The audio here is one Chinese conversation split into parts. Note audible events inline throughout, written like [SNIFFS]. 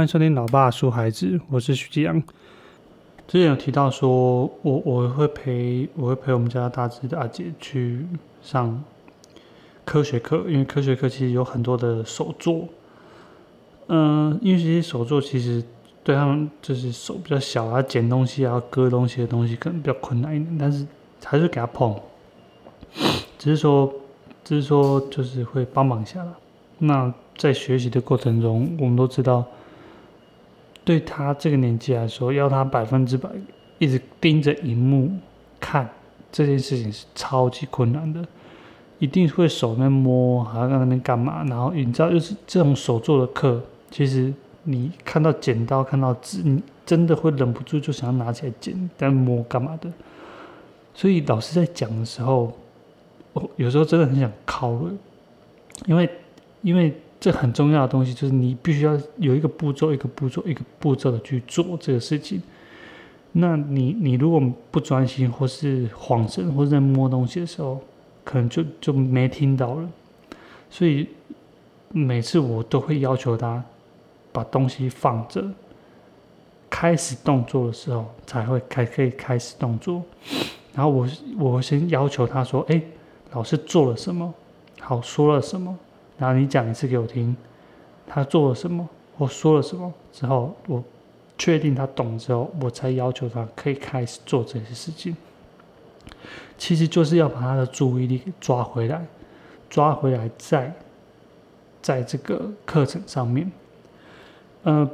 欢迎收听《老爸说孩子》，我是徐继阳。之前有提到说，我我会陪我会陪我们家大志的阿姐去上科学课，因为科学课其实有很多的手作。嗯，因为这些手作其实对他们就是手比较小啊，捡东西啊、割东西的东西可能比较困难一点，但是还是给他碰，只是说只是说就是会帮忙一下了。那在学习的过程中，我们都知道。对他这个年纪来说，要他百分之百一直盯着荧幕看这件事情是超级困难的，一定会手那摸，还要在那边干嘛？然后你知道，就是这种手做的课，其实你看到剪刀、看到纸，你真的会忍不住就想要拿起来剪，但摸干嘛的？所以老师在讲的时候，我有时候真的很想靠了，因为因为。这很重要的东西就是你必须要有一个步骤，一个步骤，一个步骤的去做这个事情。那你你如果不专心，或是晃神，或者在摸东西的时候，可能就就没听到了。所以每次我都会要求他把东西放着，开始动作的时候才会开可以开始动作。然后我我先要求他说：“哎，老师做了什么？好，说了什么？”然后你讲一次给我听，他做了什么，我说了什么之后，我确定他懂之后，我才要求他可以开始做这些事情。其实就是要把他的注意力给抓回来，抓回来在在这个课程上面。呃，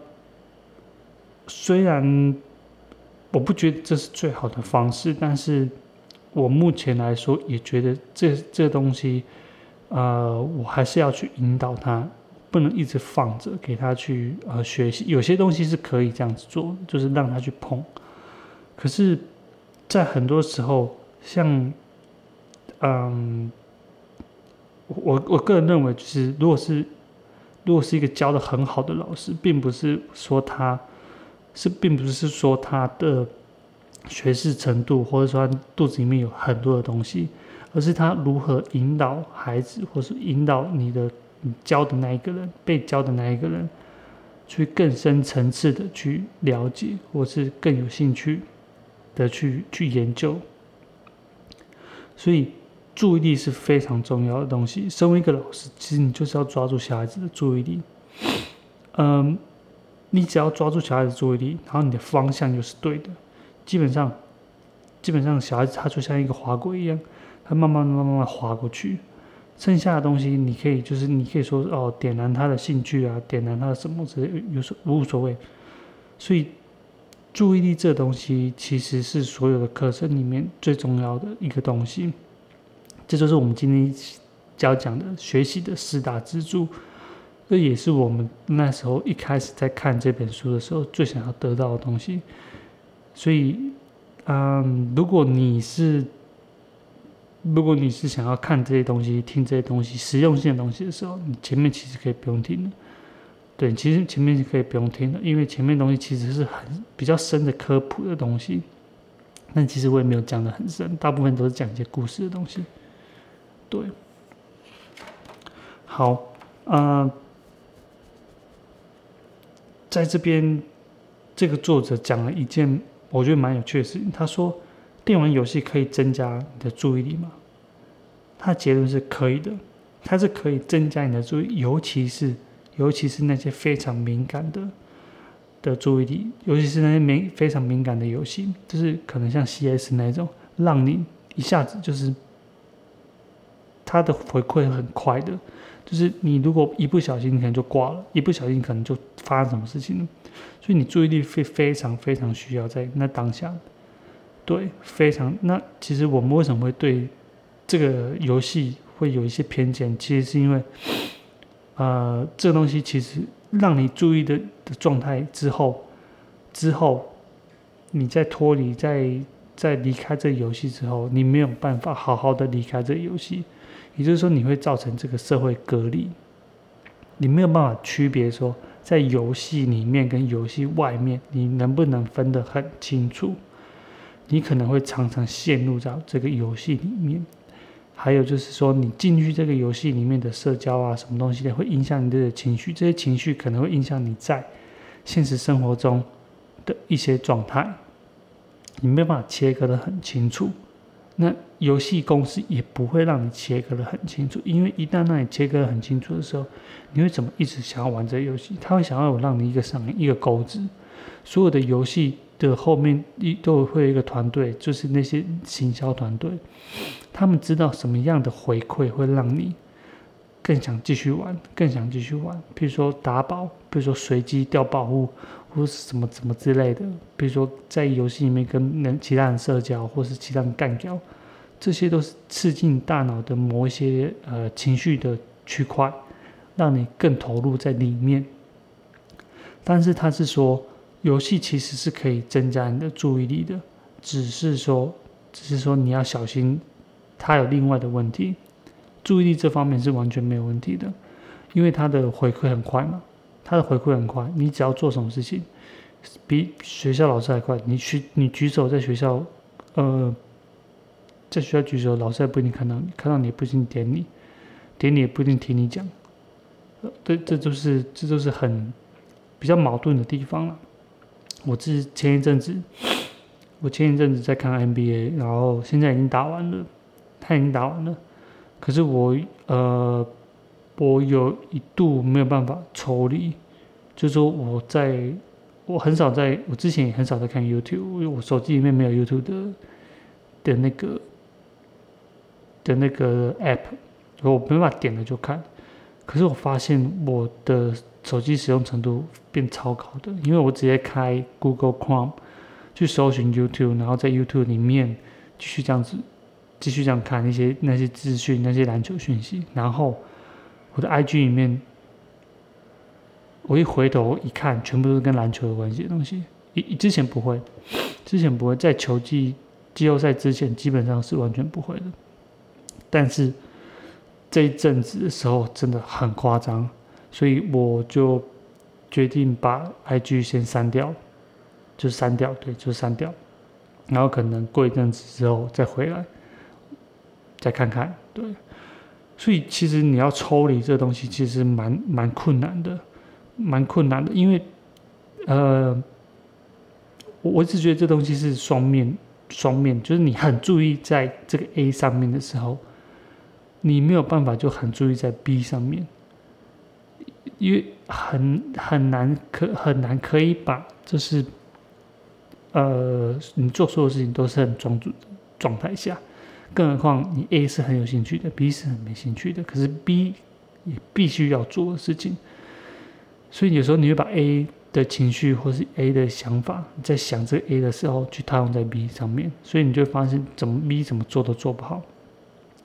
虽然我不觉得这是最好的方式，但是我目前来说也觉得这这东西。呃，我还是要去引导他，不能一直放着给他去呃学习。有些东西是可以这样子做，就是让他去碰。可是，在很多时候，像，嗯，我我个人认为，就是如果是如果是一个教的很好的老师，并不是说他是，并不是说他的学识程度，或者说他肚子里面有很多的东西。而是他如何引导孩子，或是引导你的你教的那一个人，被教的那一个人，去更深层次的去了解，或是更有兴趣的去去研究。所以注意力是非常重要的东西。身为一个老师，其实你就是要抓住小孩子的注意力。嗯，你只要抓住小孩子注意力，然后你的方向就是对的。基本上，基本上小孩子他就像一个滑轨一样。它慢慢慢慢慢滑过去，剩下的东西你可以就是你可以说哦，点燃他的兴趣啊，点燃他的什么之类，有所无所谓。所以注意力这东西其实是所有的课程里面最重要的一个东西。这就是我们今天要讲的学习的四大支柱，这也是我们那时候一开始在看这本书的时候最想要得到的东西。所以，嗯，如果你是如果你是想要看这些东西、听这些东西、实用性的东西的时候，你前面其实可以不用听的。对，其实前面是可以不用听的，因为前面东西其实是很比较深的科普的东西。但其实我也没有讲的很深，大部分都是讲一些故事的东西。对，好，呃，在这边，这个作者讲了一件我觉得蛮有趣的事情，他说。电玩游戏可以增加你的注意力吗？他的结论是可以的，它是可以增加你的注意，尤其是尤其是那些非常敏感的的注意力，尤其是那些敏非常敏感的游戏，就是可能像 CS 那种，让你一下子就是它的回馈很快的，就是你如果一不小心，可能就挂了，一不小心可能就发生什么事情了，所以你注意力非非常非常需要在那当下。对，非常。那其实我们为什么会对这个游戏会有一些偏见？其实是因为，呃，这个东西其实让你注意的的状态之后，之后，你在脱离、在在离开这游戏之后，你没有办法好好的离开这游戏，也就是说，你会造成这个社会隔离，你没有办法区别说，在游戏里面跟游戏外面，你能不能分得很清楚？你可能会常常陷入到这个游戏里面，还有就是说，你进去这个游戏里面的社交啊，什么东西的会影响你的情绪，这些情绪可能会影响你在现实生活中的一些状态，你没办法切割的很清楚。那游戏公司也不会让你切割的很清楚，因为一旦让你切割的很清楚的时候，你会怎么一直想要玩这个游戏？他会想要让你一个上一个钩子。所有的游戏的后面一都会有一个团队，就是那些行销团队，他们知道什么样的回馈会让你更想继续玩，更想继续玩。比如说打宝，比如说随机掉宝物，或是什么什么之类的。比如说在游戏里面跟人其他人社交，或是其他人干掉，这些都是刺激你大脑的某一些呃情绪的区块，让你更投入在里面。但是他是说。游戏其实是可以增加你的注意力的，只是说，只是说你要小心，它有另外的问题。注意力这方面是完全没有问题的，因为它的回馈很快嘛，它的回馈很快，你只要做什么事情，比学校老师还快。你去，你举手在学校，呃，在学校举手，老师也不一定看到你，看到你也不一定点你，点你也不一定听你讲。对，这都是这都是很比较矛盾的地方了。我之前一阵子，我前一阵子在看 NBA，然后现在已经打完了，他已经打完了，可是我呃，我有一度没有办法抽离，就说我在，我很少在，我之前也很少在看 YouTube，因为我手机里面没有 YouTube 的的那个的那个 App，我没办法点了就看，可是我发现我的。手机使用程度变超高的，因为我直接开 Google Chrome 去搜寻 YouTube，然后在 YouTube 里面继续这样子，继续这样看一些那些资讯、那些篮球讯息。然后我的 IG 里面，我一回头一看，全部都是跟篮球有关系的东西。以之前不会，之前不会在球季季后赛之前基本上是完全不会的，但是这一阵子的时候真的很夸张。所以我就决定把 IG 先删掉，就删掉，对，就删掉，然后可能过一阵子之后再回来，再看看，对。所以其实你要抽离这东西，其实蛮蛮困难的，蛮困难的，因为呃，我我一直觉得这东西是双面，双面，就是你很注意在这个 A 上面的时候，你没有办法就很注意在 B 上面。因为很很难可很难可以把就是，呃，你做所有事情都是很专注状态下，更何况你 A 是很有兴趣的，B 是很没兴趣的，可是 B 也必须要做的事情，所以有时候你会把 A 的情绪或是 A 的想法，在想这个 A 的时候去套用在 B 上面，所以你就发现怎么 B 怎么做都做不好。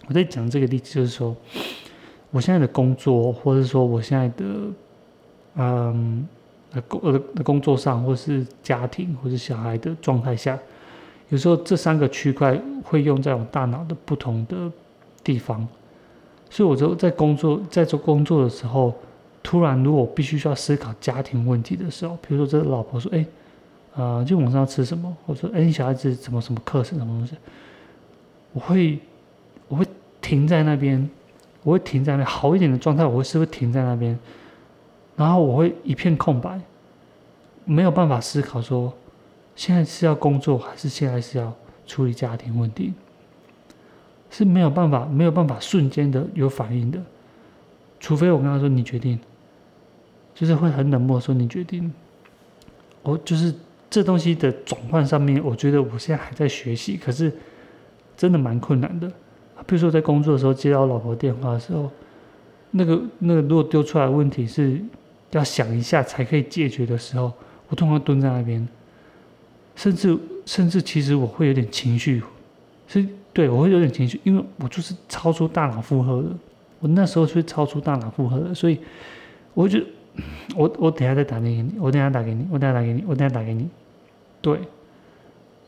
我在讲这个例子就是说。我现在的工作，或者说我现在的，嗯，工呃的工作上，或是家庭，或是小孩的状态下，有时候这三个区块会用在我大脑的不同的地方，所以我就在工作在做工作的时候，突然如果必须需要思考家庭问题的时候，比如说这个老婆说，哎，呃，今晚上要吃什么？或者说，哎，小孩子怎么什么课程什么东西？我会我会停在那边。我会停在那好一点的状态，我会是会停在那边，然后我会一片空白，没有办法思考说，现在是要工作还是现在是要处理家庭问题，是没有办法没有办法瞬间的有反应的，除非我跟他说你决定，就是会很冷漠说你决定，我就是这东西的转换上面，我觉得我现在还在学习，可是真的蛮困难的。比如说在工作的时候接到老婆电话的时候，那个那个如果丢出来问题是要想一下才可以解决的时候，我通常蹲在那边，甚至甚至其实我会有点情绪，是对我会有点情绪，因为我就是超出大脑负荷的，我那时候是超出大脑负荷的，所以我就我我等下再打电话给你，我等下打给你，我等下打给你，我等下打给你，对。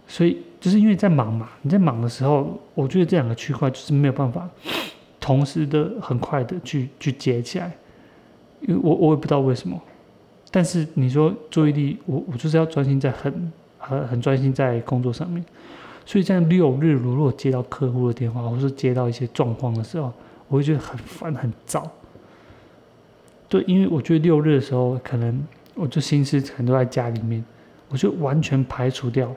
所以就是因为在忙嘛，你在忙的时候，我觉得这两个区块就是没有办法 [SNIFFS] 同时的很快的去去接起来，因为我我也不知道为什么，但是你说注意力，我我就是要专心在很很很专心在工作上面，所以在六日如果接到客户的电话，或是接到一些状况的时候，我会觉得很烦很躁。对，因为我觉得六日的时候可能我就心思可能都在家里面，我就完全排除掉，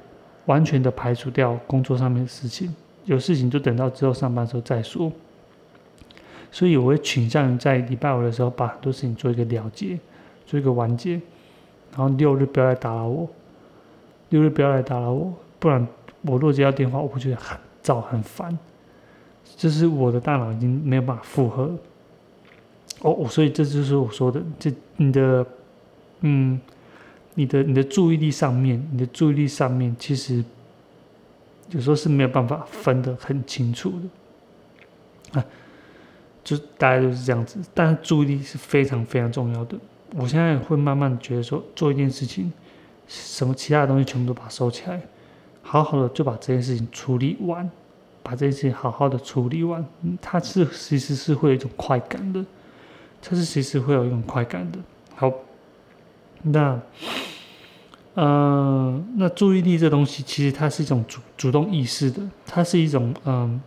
完全的排除掉工作上面的事情，有事情就等到之后上班时候再说。所以我会倾向于在礼拜五的时候把很多事情做一个了结，做一个完结，然后六日不要来打扰我，六日不要来打扰我，不然我若接到电话，我会觉得很燥很烦，就是我的大脑已经没有办法负荷。哦，所以这就是我说的，这你的，嗯，你的你的注意力上面，你的注意力上面，其实有时候是没有办法分得很清楚的，啊，就大家就是这样子。但是注意力是非常非常重要的。我现在会慢慢觉得说，做一件事情，什么其他的东西全部都把它收起来，好好的就把这件事情处理完，把这件事情好好的处理完，它是其实是会有一种快感的。它是其实会有一种快感的。好，那，呃，那注意力这东西，其实它是一种主主动意识的，它是一种嗯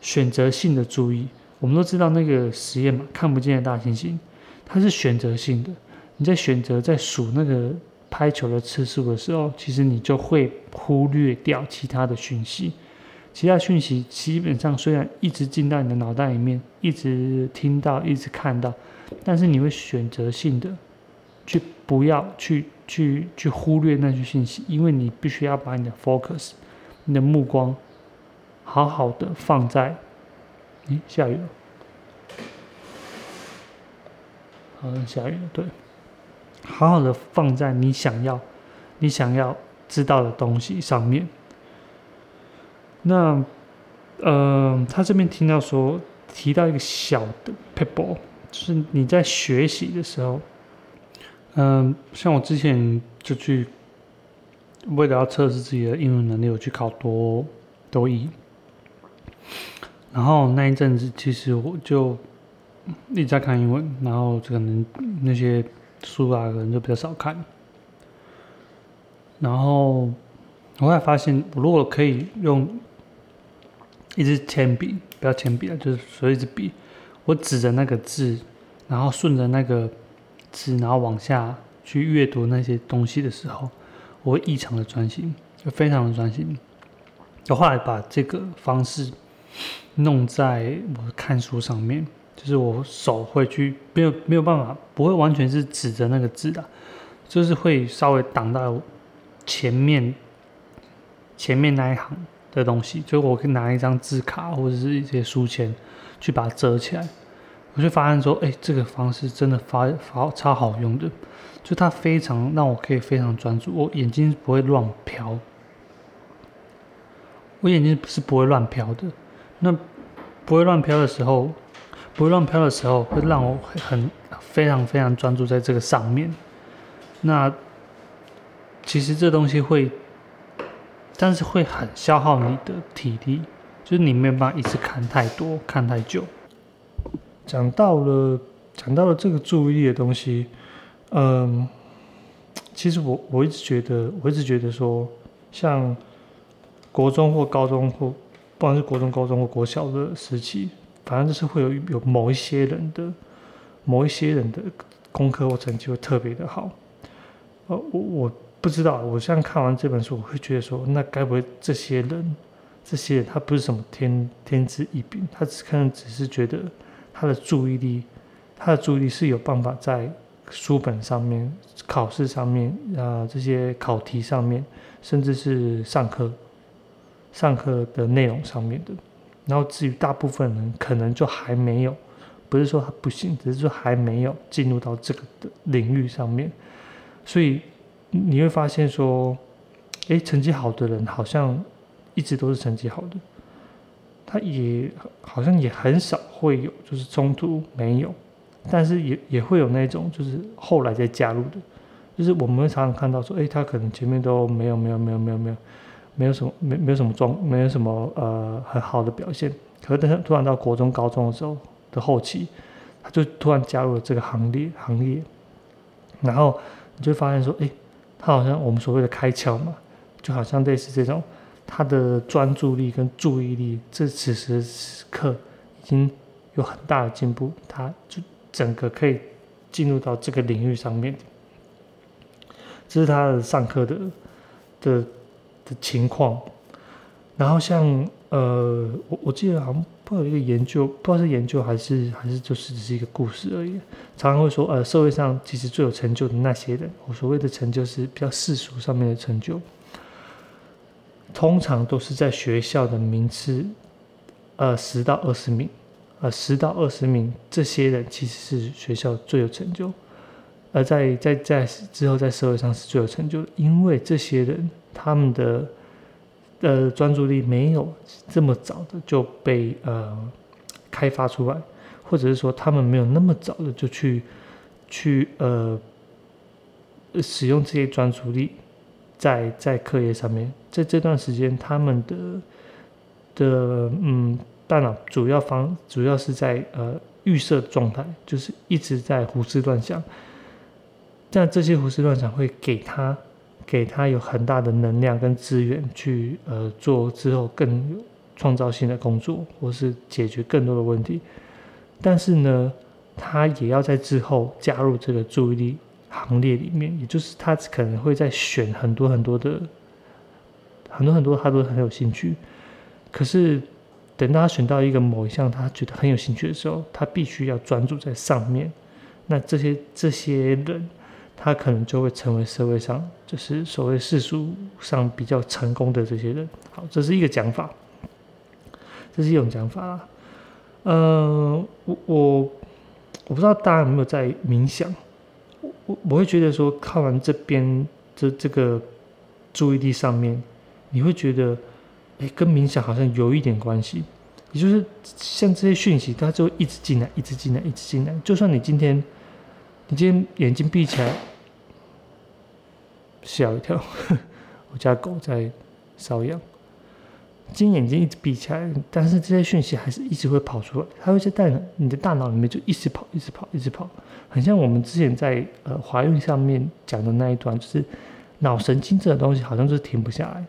选择性的注意。我们都知道那个实验嘛，看不见的大猩猩，它是选择性的。你在选择在数那个拍球的次数的时候，其实你就会忽略掉其他的讯息。其他讯息基本上虽然一直进到你的脑袋里面，一直听到，一直看到，但是你会选择性的去不要去去去忽略那些信息，因为你必须要把你的 focus，你的目光好好的放在，咦，下雨了，好像下雨了，对，好好的放在你想要你想要知道的东西上面。那，呃，他这边听到说提到一个小的 people，就是你在学习的时候，嗯，像我之前就去为了要测试自己的英文能力，我去考多多一，然后那一阵子其实我就一直在看英文，然后可能那些书啊可能就比较少看，然后我还发现，我如果可以用一支铅笔，不要铅笔了，就是说一支笔，我指着那个字，然后顺着那个字，然后往下去阅读那些东西的时候，我会异常的专心，就非常的专心。我后来把这个方式弄在我看书上面，就是我手会去没有没有办法，不会完全是指着那个字的，就是会稍微挡到前面前面那一行。的东西，就我可以拿一张字卡或者是一些书签，去把它折起来，我就发现说，哎，这个方式真的发发超好用的，就它非常让我可以非常专注，我眼睛不会乱飘，我眼睛是不会乱飘的，那不会乱飘的时候，不会乱飘的时候，会让我很非常非常专注在这个上面，那其实这东西会。但是会很消耗你的体力，就是你没有办法一直看太多、看太久。讲到了，讲到了这个注意力的东西，嗯，其实我我一直觉得，我一直觉得说，像国中或高中或不管是国中、高中或国小的时期，反正就是会有有某一些人的某一些人的功课或成绩会特别的好。呃，我我。不知道，我现在看完这本书，我会觉得说，那该不会这些人，这些人他不是什么天天资异禀，他只可能只是觉得他的注意力，他的注意力是有办法在书本上面、考试上面啊这些考题上面，甚至是上课上课的内容上面的。然后至于大部分人可能就还没有，不是说他不行，只是说还没有进入到这个的领域上面，所以。你会发现说，哎，成绩好的人好像一直都是成绩好的，他也好像也很少会有就是中途没有，但是也也会有那种就是后来再加入的，就是我们会常常看到说，哎，他可能前面都没有没有没有没有没有没有什么没没有什么状没有什么呃很好的表现，可是等他突然到国中高中的时候的后期，他就突然加入了这个行列行列，然后你就发现说，哎。他好像我们所谓的开窍嘛，就好像类似这种，他的专注力跟注意力，这此时此刻已经有很大的进步，他就整个可以进入到这个领域上面。这是他的上课的的的情况。然后像呃，我我记得好像不知道一个研究，不知道是研究还是还是就是只是一个故事而已。常常会说，呃，社会上其实最有成就的那些人，我所谓的成就是比较世俗上面的成就，通常都是在学校的名次，呃，十到二十名，呃，十到二十名，这些人其实是学校最有成就，而在在在之后在社会上是最有成就的，因为这些人他们的。呃，专注力没有这么早的就被呃开发出来，或者是说他们没有那么早的就去去呃使用这些专注力在在课业上面，在这段时间他们的的嗯大脑主要方主要是在呃预设状态，就是一直在胡思乱想，但这些胡思乱想会给他。给他有很大的能量跟资源去呃做之后更有创造性的工作，或是解决更多的问题。但是呢，他也要在之后加入这个注意力行列里面，也就是他可能会在选很多很多的很多很多他都很有兴趣。可是等到他选到一个某一项他觉得很有兴趣的时候，他必须要专注在上面。那这些这些人。他可能就会成为社会上就是所谓世俗上比较成功的这些人。好，这是一个讲法，这是一种讲法啦。呃，我我我不知道大家有没有在冥想。我我会觉得说，看完这边这这个注意力上面，你会觉得，哎，跟冥想好像有一点关系。也就是像这些讯息，它就会一直进来，一直进来，一直进来。就算你今天。你今天眼睛闭起来，吓一跳！[LAUGHS] 我家狗在瘙痒。今天眼睛一直闭起来，但是这些讯息还是一直会跑出来，它会在大脑、你的大脑里面就一直跑、一直跑、一直跑，很像我们之前在呃怀孕上面讲的那一段，就是脑神经这个东西好像就是停不下来。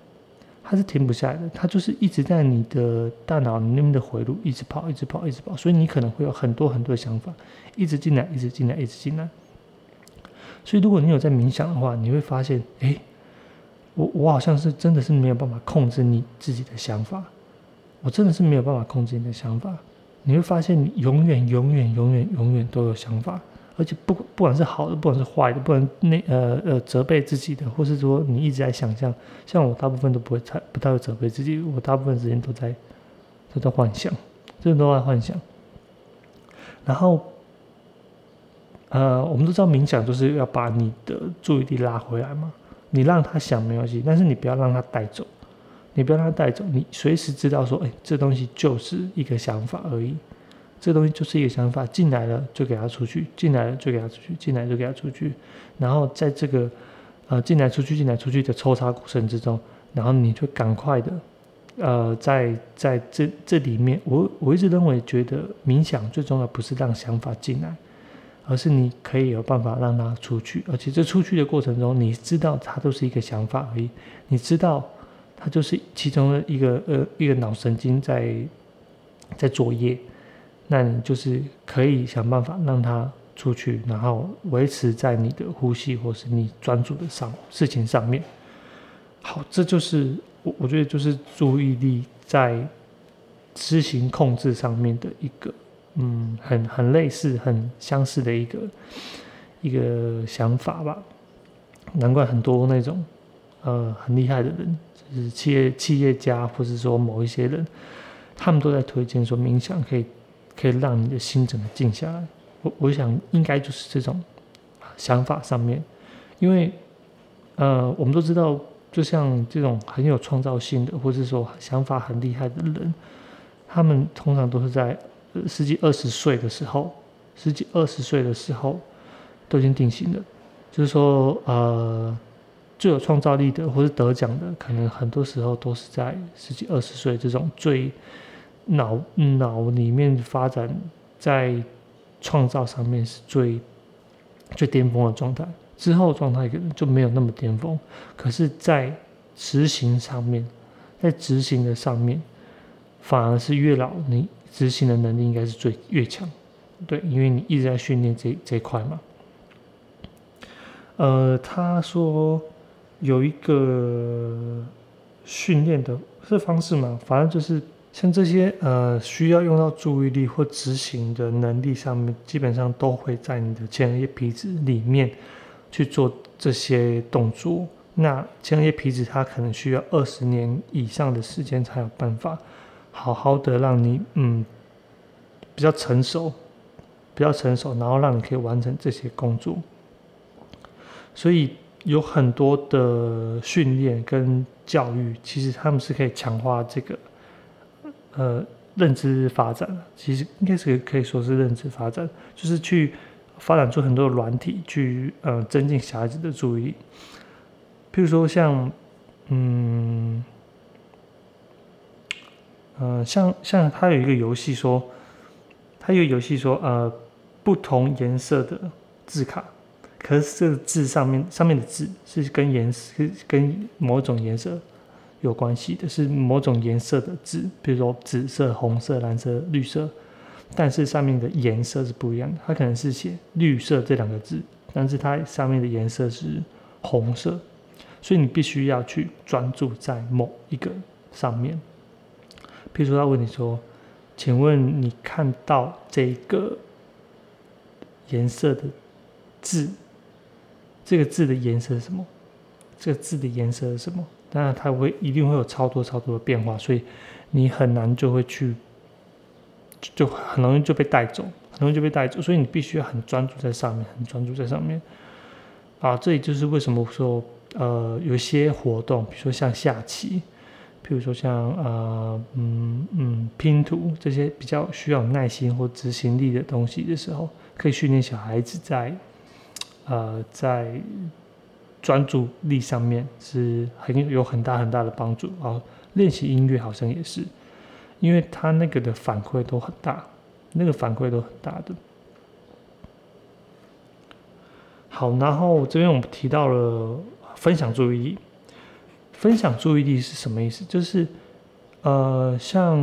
它是停不下来的，它就是一直在你的大脑里面的回路一直跑，一直跑，一直跑，所以你可能会有很多很多的想法，一直进来，一直进来，一直进来。所以如果你有在冥想的话，你会发现，哎，我我好像是真的是没有办法控制你自己的想法，我真的是没有办法控制你的想法。你会发现，你永远、永远、永远、永远都有想法。而且不不管是好的，不管是坏的，不管那呃呃责备自己的，或是说你一直在想象，像我大部分都不会太不太会责备自己，我大部分时间都在都在幻想，真的都在幻想。然后呃，我们都知道冥想就是要把你的注意力拉回来嘛，你让他想没关系，但是你不要让他带走，你不要让他带走，你随时知道说，哎，这东西就是一个想法而已。这东西就是一个想法，进来了就给他出去，进来了就给他出去，进来就给他出去。然后在这个呃进来出去、进来出去的抽查过程之中，然后你就赶快的呃在在这这里面，我我一直认为觉得冥想最重要不是让想法进来，而是你可以有办法让它出去，而且这出去的过程中，你知道它都是一个想法而已，你知道它就是其中的一个呃一个脑神经在在作业。那你就是可以想办法让它出去，然后维持在你的呼吸或是你专注的上事情上面。好，这就是我我觉得就是注意力在执行控制上面的一个，嗯，很很类似、很相似的一个一个想法吧。难怪很多那种呃很厉害的人，就是企业企业家，或是说某一些人，他们都在推荐说冥想可以。可以让你的心整个静下来，我我想应该就是这种想法上面，因为呃，我们都知道，就像这种很有创造性的，或者说想法很厉害的人，他们通常都是在十几二十岁的时候，十几二十岁的时候都已经定型了。就是说，呃，最有创造力的，或是得奖的，可能很多时候都是在十几二十岁这种最。脑脑里面发展在创造上面是最最巅峰的状态，之后状态可能就没有那么巅峰。可是，在执行上面，在执行的上面，反而是越老，你执行的能力应该是最越强。对，因为你一直在训练这这块嘛。呃，他说有一个训练的这方式嘛，反正就是像这些呃需要用到注意力或执行的能力上面，基本上都会在你的前额叶皮质里面去做这些动作。那前额叶皮质它可能需要二十年以上的时间才有办法好好的让你嗯比较成熟，比较成熟，然后让你可以完成这些工作。所以有很多的训练跟教育，其实他们是可以强化这个呃认知发展。其实应该是可以说是认知发展，就是去发展出很多的软体，去呃增进小孩子的注意力。譬如说像嗯呃像像他有一个游戏说，他有游戏说呃不同颜色的字卡。可是这个字上面上面的字是跟颜色跟某种颜色有关系的，是某种颜色的字，比如说紫色、红色、蓝色、绿色，但是上面的颜色是不一样的。它可能是写绿色这两个字，但是它上面的颜色是红色，所以你必须要去专注在某一个上面。比如说他问你说：“请问你看到这个颜色的字？”这个字的颜色是什么？这个字的颜色是什么？当然，它会一定会有超多超多的变化，所以你很难就会去，就很容易就被带走，很容易就被带走。所以你必须要很专注在上面，很专注在上面。啊，这也就是为什么说，呃，有些活动，比如说像下棋，比如说像呃，嗯嗯，拼图这些比较需要耐心或执行力的东西的时候，可以训练小孩子在。呃，在专注力上面是很有很大很大的帮助啊。练习音乐好像也是，因为他那个的反馈都很大，那个反馈都很大的。好，然后这边我们提到了分享注意力。分享注意力是什么意思？就是呃，像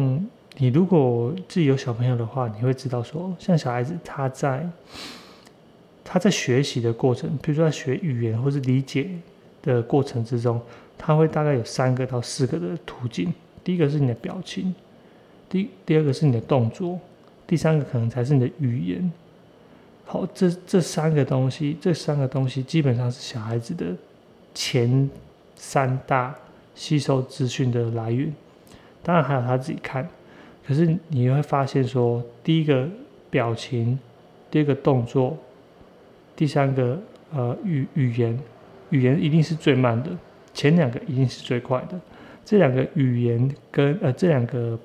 你如果自己有小朋友的话，你会知道说，像小孩子他在。他在学习的过程，比如说在学语言或是理解的过程之中，他会大概有三个到四个的途径。第一个是你的表情，第第二个是你的动作，第三个可能才是你的语言。好，这这三个东西，这三个东西基本上是小孩子的前三大吸收资讯的来源。当然还有他自己看，可是你会发现说，第一个表情，第二个动作。第三个，呃，语语言，语言一定是最慢的，前两个一定是最快的。这两个语言跟呃这两个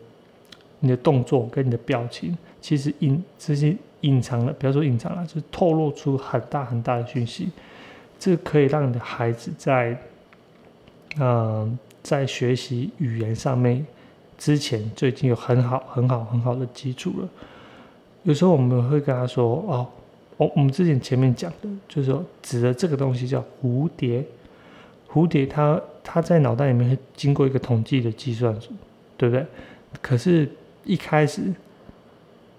你的动作跟你的表情，其实隐这些隐藏了，不要说隐藏了，就透露出很大很大的讯息。这可以让你的孩子在，嗯，在学习语言上面之前就已经有很好很好很好的基础了。有时候我们会跟他说，哦。我我们之前前面讲的，就是说指的这个东西叫蝴蝶，蝴蝶它它在脑袋里面会经过一个统计的计算，对不对？可是，一开始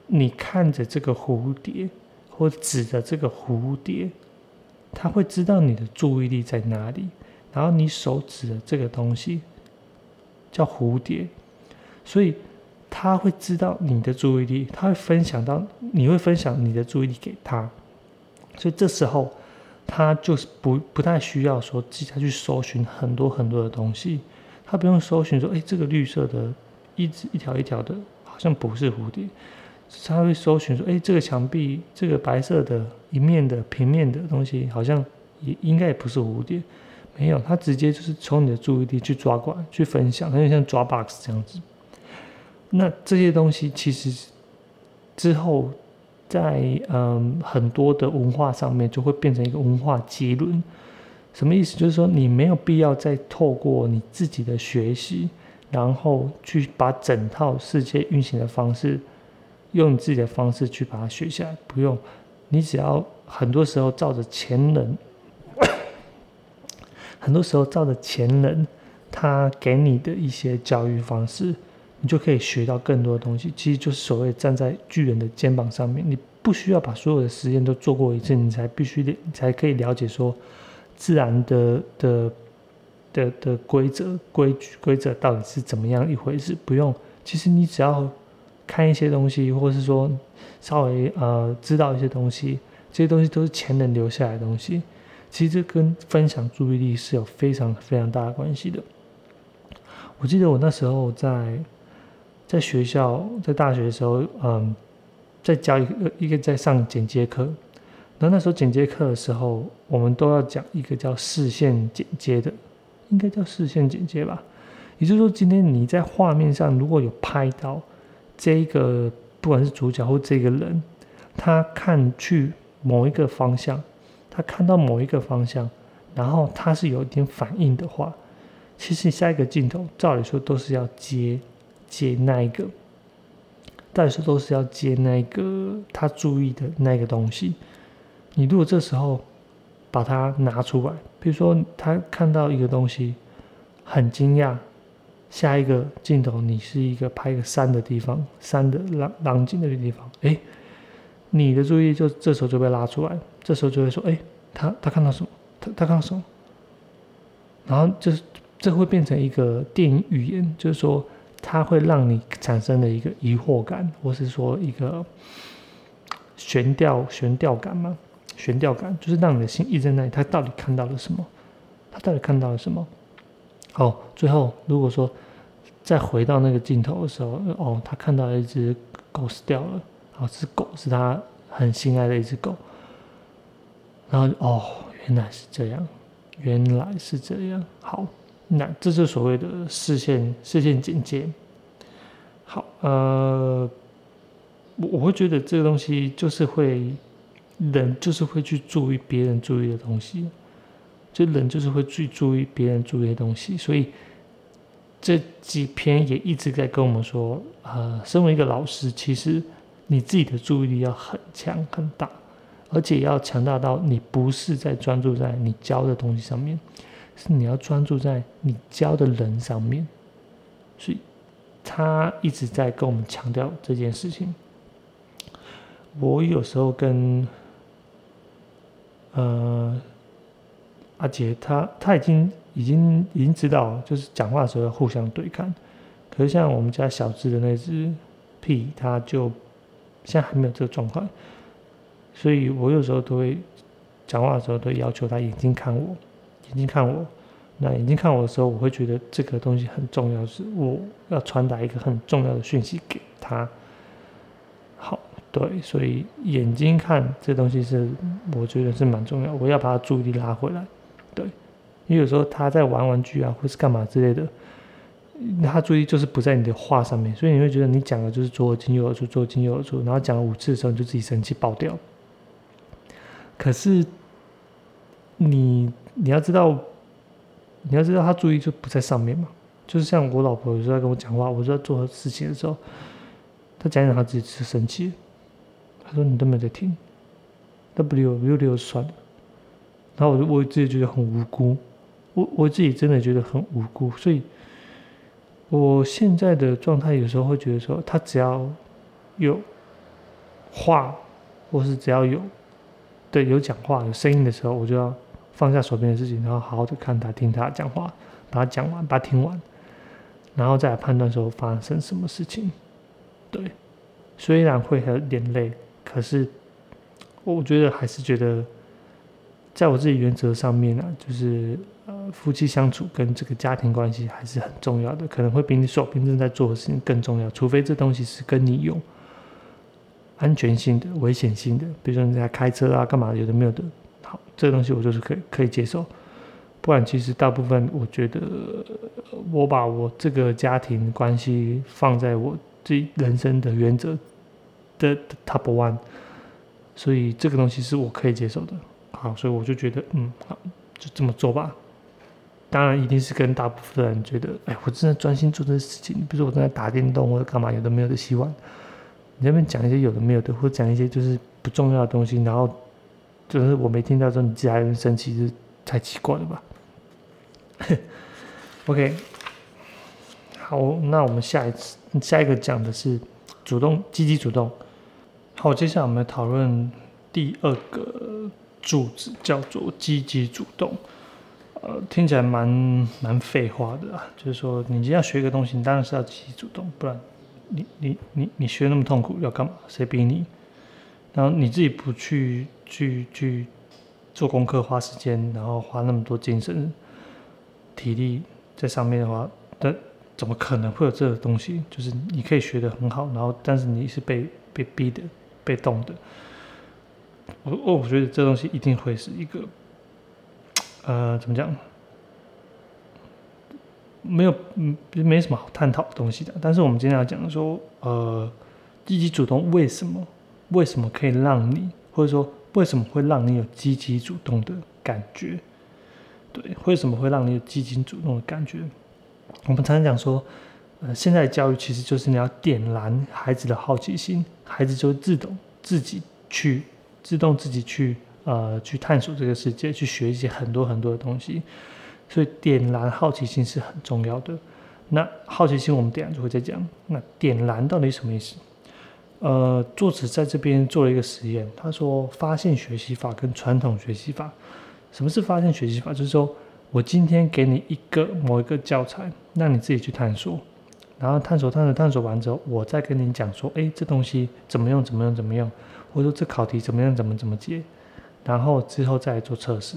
你看着这个蝴蝶，或指着这个蝴蝶，它会知道你的注意力在哪里，然后你手指的这个东西叫蝴蝶，所以。他会知道你的注意力，他会分享到，你会分享你的注意力给他，所以这时候他就是不不太需要说自己去搜寻很多很多的东西，他不用搜寻说，哎，这个绿色的，一直一条一条的，好像不是蝴蝶，他会搜寻说，哎，这个墙壁这个白色的一面的平面的东西，好像也应该也不是蝴蝶，没有，他直接就是从你的注意力去抓过来，去分享，有点像抓 box 这样子。那这些东西其实之后在嗯很多的文化上面就会变成一个文化结论，什么意思？就是说你没有必要再透过你自己的学习，然后去把整套世界运行的方式用你自己的方式去把它学下来，不用，你只要很多时候照着前人，很多时候照着前人他给你的一些教育方式。你就可以学到更多的东西，其实就是所谓站在巨人的肩膀上面，你不需要把所有的实验都做过一次，你才必须你才可以了解说自然的的的的规则规矩规则到底是怎么样一回事。不用，其实你只要看一些东西，或是说稍微呃知道一些东西，这些东西都是前人留下来的东西。其实这跟分享注意力是有非常非常大的关系的。我记得我那时候在在学校在大学的时候，嗯。在教一个一个在上剪接课，然后那时候剪接课的时候，我们都要讲一个叫视线剪接的，应该叫视线剪接吧。也就是说，今天你在画面上如果有拍到这个，不管是主角或这个人，他看去某一个方向，他看到某一个方向，然后他是有一点反应的话，其实下一个镜头照理说都是要接接那一个。但是都是要接那个他注意的那个东西。你如果这时候把它拿出来，比如说他看到一个东西很惊讶，下一个镜头你是一个拍一个山的地方，山的浪浪景的地方，哎，你的注意就这时候就被拉出来，这时候就会说，哎，他他看到什么？他他看到什么？然后就是这会变成一个电影语言，就是说。它会让你产生的一个疑惑感，或是说一个悬吊悬吊感吗？悬吊感就是让你的心一直在那里，他到底看到了什么？他到底看到了什么？哦，最后如果说再回到那个镜头的时候，哦，他看到了一只狗死掉了，然后是狗是他很心爱的一只狗，然后哦，原来是这样，原来是这样，好。那这是所谓的视线视线警戒。好，呃，我我会觉得这个东西就是会人就是会去注意别人注意的东西，就人就是会去注意别人注意的东西，所以这几篇也一直在跟我们说，呃，身为一个老师，其实你自己的注意力要很强很大，而且要强大到你不是在专注在你教的东西上面。是你要专注在你教的人上面，所以他一直在跟我们强调这件事情。我有时候跟呃阿杰，他他已经已经已经知道，就是讲话的时候要互相对看。可是像我们家小智的那只屁，他就现在还没有这个状况，所以我有时候都会讲话的时候都要求他眼睛看我。眼睛看我，那眼睛看我的时候，我会觉得这个东西很重要，是我要传达一个很重要的讯息给他。好，对，所以眼睛看这东西是我觉得是蛮重要，我要把他注意力拉回来。对，因为有时候他在玩玩具啊，或是干嘛之类的，他注意力就是不在你的话上面，所以你会觉得你讲的就是左耳进右耳出，左耳进右耳出，然后讲了五次的时候，你就自己生气爆掉。可是你。你要知道，你要知道，他注意就不在上面嘛。就是像我老婆有时候在跟我讲话，我在做事情的时候，他讲讲他自己是生气，他说你都没在听，他不理我，不理我算了。然后我就我自己觉得很无辜，我我自己真的觉得很无辜。所以，我现在的状态有时候会觉得说，他只要有话，或是只要有对有讲话有声音的时候，我就要。放下手边的事情，然后好好的看他，听他讲话，把他讲完，把他听完，然后再来判断说发生什么事情。对，虽然会有点累，可是我觉得还是觉得，在我自己原则上面呢，就是呃夫妻相处跟这个家庭关系还是很重要的，可能会比你手边正在做的事情更重要。除非这东西是跟你有安全性的、危险性的，比如说你在开车啊、干嘛有的没有的。这个东西我就是可以可以接受，不然其实大部分我觉得我把我这个家庭关系放在我这人生的原则的 top one，所以这个东西是我可以接受的。好，所以我就觉得嗯，好，就这么做吧。当然一定是跟大部分人觉得，哎，我正在专心做这事情，比如说我正在打电动或者干嘛，有的没有的洗碗，你那边讲一些有的没有的，或者讲一些就是不重要的东西，然后。就是我没听到说你家人生气是太奇怪了吧？[LAUGHS] OK，好，那我们下一次下一个讲的是主动积极主动。好，接下来我们讨论第二个柱子，叫做积极主动。呃，听起来蛮蛮废话的啊，就是说，你今天要学一个东西，你当然是要积极主动，不然你你你你学那么痛苦要干嘛？谁逼你？然后你自己不去去去做功课，花时间，然后花那么多精神体力在上面的话，那怎么可能会有这个东西？就是你可以学得很好，然后但是你是被被逼的、被动的。我我我觉得这东西一定会是一个，呃，怎么讲？没有，嗯，没什么好探讨的东西的。但是我们今天要讲说，呃，积极主动为什么？为什么可以让你，或者说为什么会让你有积极主动的感觉？对，为什么会让你有积极主动的感觉？我们常常讲说，呃，现在教育其实就是你要点燃孩子的好奇心，孩子就会自动自己去自动自己去呃去探索这个世界，去学习很多很多的东西。所以点燃好奇心是很重要的。那好奇心我们等下就会再讲。那点燃到底什么意思？呃，作者在这边做了一个实验，他说发现学习法跟传统学习法。什么是发现学习法？就是说我今天给你一个某一个教材，让你自己去探索，然后探索探索探索完之后，我再跟你讲说，哎，这东西怎么用怎么用怎么用，或者说这考题怎么样怎么怎么解，然后之后再来做测试。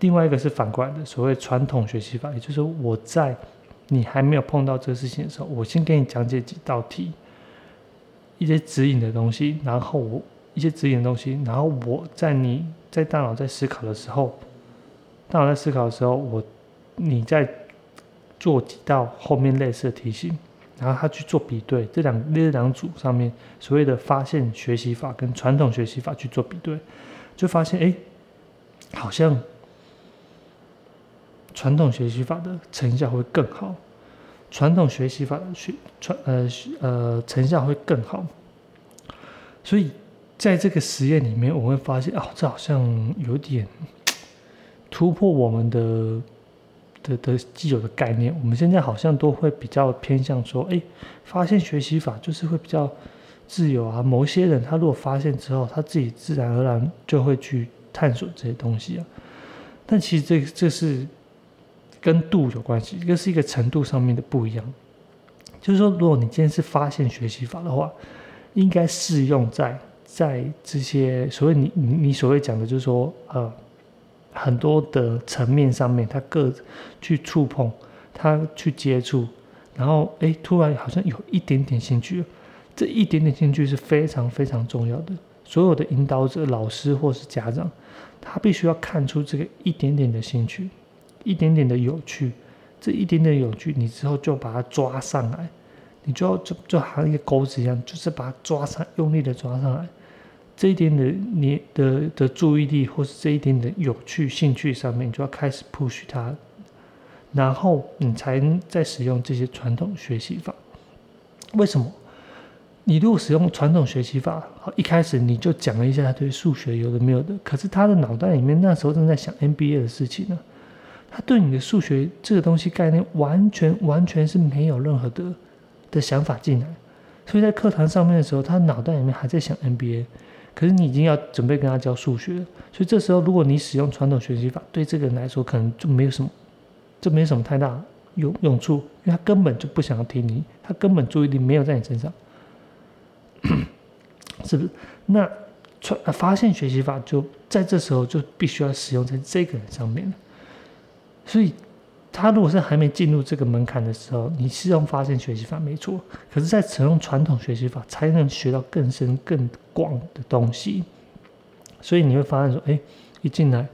另外一个是反过来的，所谓传统学习法，也就是我在你还没有碰到这个事情的时候，我先给你讲解几道题。一些指引的东西，然后我一些指引的东西，然后我在你在大脑在思考的时候，大脑在思考的时候，我你在做几道后面类似的题型，然后他去做比对，这两这两组上面所谓的发现学习法跟传统学习法去做比对，就发现哎，好像传统学习法的成效会更好。传统学习法学传呃呃成效会更好，所以在这个实验里面，我会发现哦，这好像有点突破我们的的的既有的概念。我们现在好像都会比较偏向说，哎，发现学习法就是会比较自由啊。某些人他如果发现之后，他自己自然而然就会去探索这些东西啊。但其实这这是。跟度有关系，这个是一个程度上面的不一样。就是说，如果你今天是发现学习法的话，应该适用在在这些所谓你你你所谓讲的，就是说呃很多的层面上面，他各去触碰，他去接触，然后哎突然好像有一点点兴趣，这一点点兴趣是非常非常重要的。所有的引导者、老师或是家长，他必须要看出这个一点点的兴趣。一点点的有趣，这一点点有趣，你之后就把它抓上来，你就要就就好像一个钩子一样，就是把它抓上，用力的抓上来。这一点的你的的注意力，或是这一点的有趣兴趣上面，你就要开始 push 它，然后你才能再使用这些传统学习法。为什么？你如果使用传统学习法，好，一开始你就讲了一下他对数学有的没有的，可是他的脑袋里面那时候正在想 NBA 的事情呢。他对你的数学这个东西概念完全完全是没有任何的的想法进来，所以在课堂上面的时候，他脑袋里面还在想 NBA，可是你已经要准备跟他教数学，所以这时候如果你使用传统学习法，对这个人来说可能就没有什么，就没什么太大用用处，因为他根本就不想要听你，他根本注意力没有在你身上，[COUGHS] 是不是？那传发现学习法就在这时候就必须要使用在这个人上面了。所以，他如果是还没进入这个门槛的时候，你是用发现学习法没错。可是，在使用传统学习法，才能学到更深更广的东西。所以你会发现说，哎，一进来，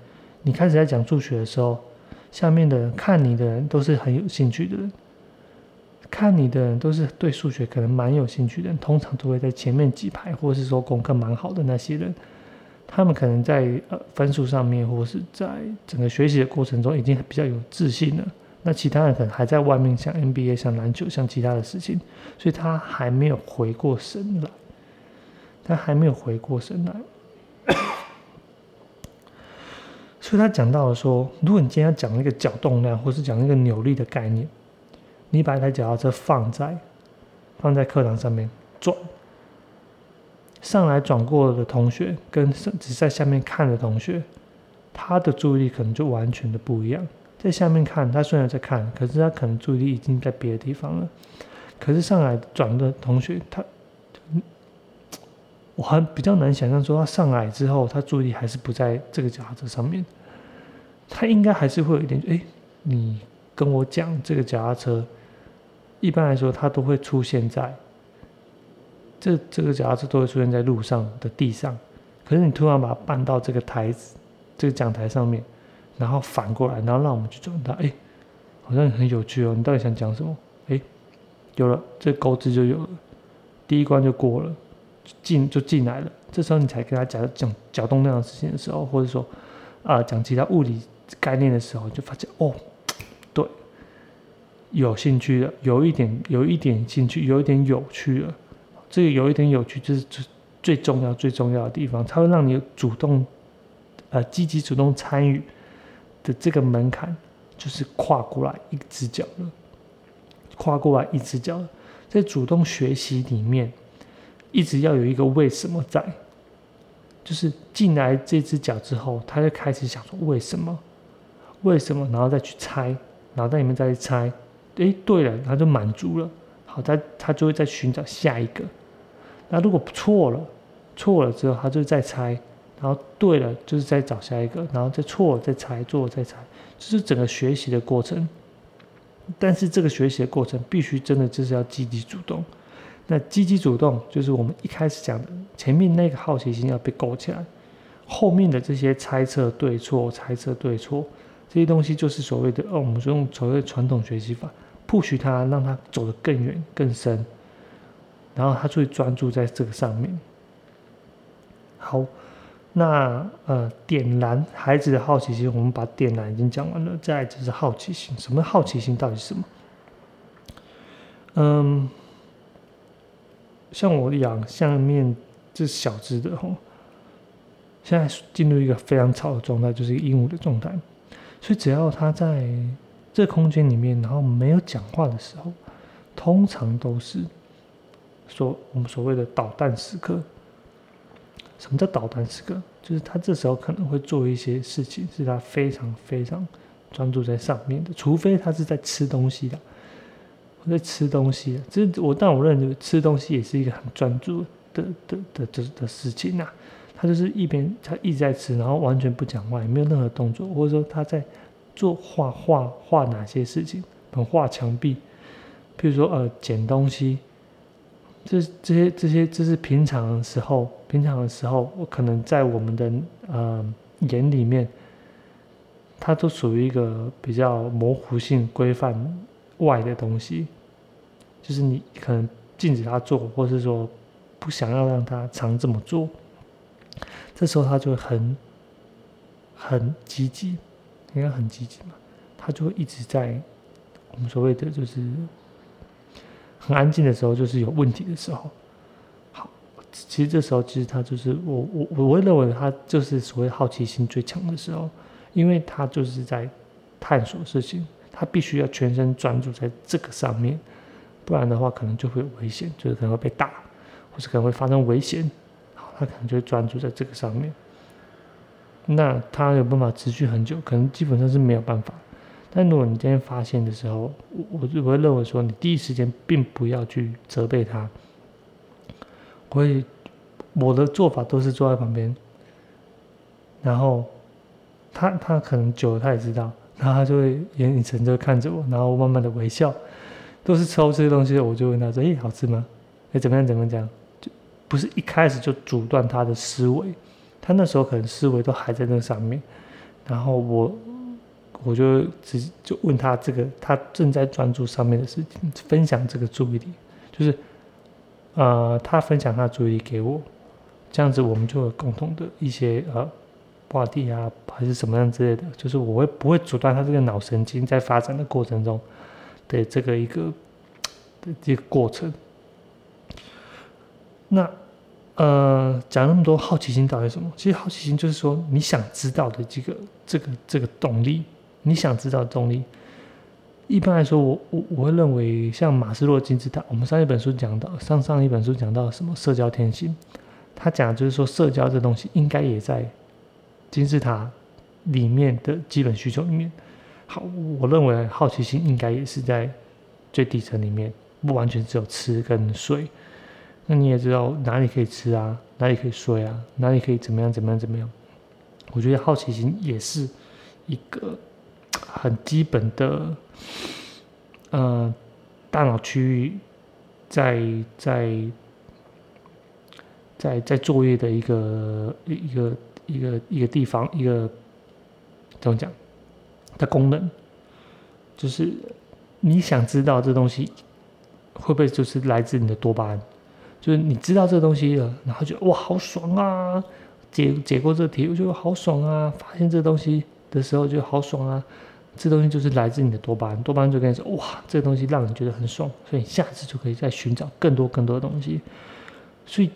你开始在讲数学的时候，下面的人看你的人都是很有兴趣的人，看你的人都是对数学可能蛮有兴趣的人，通常都会在前面几排，或者是说功课蛮好的那些人。他们可能在呃分数上面，或是在整个学习的过程中，已经比较有自信了。那其他人可能还在外面，像 NBA、像篮球、像其他的事情，所以他还没有回过神来。他还没有回过神来，所以他讲到了说，如果你今天要讲一个角动量，或是讲一个扭力的概念，你把一台脚踏车放在放在课堂上面转。上来转过的同学跟只在下面看的同学，他的注意力可能就完全的不一样。在下面看，他虽然在看，可是他可能注意力已经在别的地方了。可是上来转的同学，他，我还比较难想象说他上来之后，他注意力还是不在这个脚踏车上面。他应该还是会有一点，哎，你跟我讲这个脚踏车，一般来说它都会出现在。这这个脚踏车都会出现在路上的地上，可是你突然把它搬到这个台子、这个讲台上面，然后反过来，然后让我们去转它，哎，好像很有趣哦。你到底想讲什么？哎，有了，这钩子就有了，第一关就过了，进就进来了。这时候你才跟他讲讲角动量的事情的时候，或者说啊讲其他物理概念的时候，就发现哦，对，有兴趣了，有一点有一点兴趣，有一点有趣了。这个有一点有趣，就是最最重要、最重要的地方，它会让你主动，呃，积极主动参与的这个门槛，就是跨过来一只脚了，跨过来一只脚了。在主动学习里面，一直要有一个为什么在，就是进来这只脚之后，他就开始想说为什么，为什么，然后再去猜，脑袋里面再去猜，哎，对了，他就满足了，好，他他就会再寻找下一个。那如果错了，错了之后，他就再猜，然后对了，就是再找下一个，然后再错了再猜，错了再猜，就是整个学习的过程。但是这个学习的过程必须真的就是要积极主动。那积极主动就是我们一开始讲的，前面那个好奇心要被勾起来，后面的这些猜测对错、猜测对错这些东西，就是所谓的哦，我们说用所谓的传统学习法，不许他让他走得更远更深。然后他就会专注在这个上面。好，那呃，点燃孩子的好奇心，我们把点燃已经讲完了。再来就是好奇心，什么好奇心到底是什么？嗯，像我养下面这小只的吼，现在进入一个非常吵的状态，就是鹦鹉的状态。所以只要它在这空间里面，然后没有讲话的时候，通常都是。说我们所谓的导弹时刻，什么叫导弹时刻？就是他这时候可能会做一些事情，是他非常非常专注在上面的，除非他是在吃东西的，我在吃东西。这我但我认为吃东西也是一个很专注的的的的的事情呐。他就是一边他一直在吃，然后完全不讲话，也没有任何动作，或者说他在做画画画哪些事情，画墙壁，譬如说呃捡东西。这这些这些，这是平常的时候，平常的时候，我可能在我们的呃眼里面，它都属于一个比较模糊性规范外的东西，就是你可能禁止他做，或是说不想要让他常这么做，这时候他就很很积极，应该很积极嘛，他就一直在我们所谓的就是。很安静的时候，就是有问题的时候。好，其实这时候，其实他就是我我我会认为他就是所谓好奇心最强的时候，因为他就是在探索事情，他必须要全身专注在这个上面，不然的话可能就会有危险，就是可能会被打，或是可能会发生危险。好，他可能就会专注在这个上面。那他有办法持续很久？可能基本上是没有办法。但如果你今天发现的时候，我我我会认为说，你第一时间并不要去责备他。我会我的做法都是坐在旁边，然后他他可能久了他也知道，然后他就会眼神就看着我，然后慢慢的微笑，都是抽这些东西，我就问他说：“诶，好吃吗？诶，怎么样怎么样？”讲就不是一开始就阻断他的思维，他那时候可能思维都还在那上面，然后我。我就只就问他这个，他正在专注上面的事情，分享这个注意力，就是，呃，他分享他注意力给我，这样子我们就有共同的一些呃话题啊，还是什么样之类的，就是我会不会阻断他这个脑神经在发展的过程中的这个一个的这个过程。那呃，讲那么多好奇心到底什么？其实好奇心就是说你想知道的这个这个这个动力。你想知道动力？一般来说，我我我会认为，像马斯洛金字塔，我们上一本书讲到，上上一本书讲到什么社交天性，他讲的就是说，社交这东西应该也在金字塔里面的基本需求里面。好，我认为好奇心应该也是在最底层里面，不完全只有吃跟睡。那你也知道哪里可以吃啊，哪里可以睡啊，哪里可以怎么样怎么样怎么样？我觉得好奇心也是一个很基本的，呃，大脑区域在在在在作业的一个一个一个一个地方，一个怎么讲？的功能就是你想知道这东西会不会就是来自你的多巴胺？就是你知道这东西了，然后就哇好爽啊！解解过这题，我觉得好爽啊！发现这东西的时候就好爽啊！这东西就是来自你的多巴胺，多巴胺就跟你说哇，这个东西让你觉得很爽，所以你下次就可以再寻找更多更多的东西。所以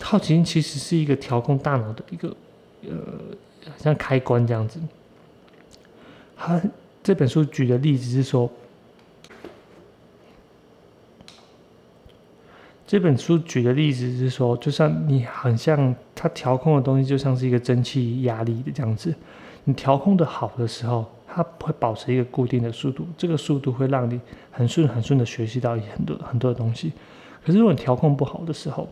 好奇心其实是一个调控大脑的一个呃，像开关这样子。他这本书举的例子是说。这本书举的例子是说，就像你很像它调控的东西，就像是一个蒸汽压力的这样子。你调控的好的时候，它会保持一个固定的速度，这个速度会让你很顺很顺的学习到很多很多的东西。可是如果你调控不好的时候，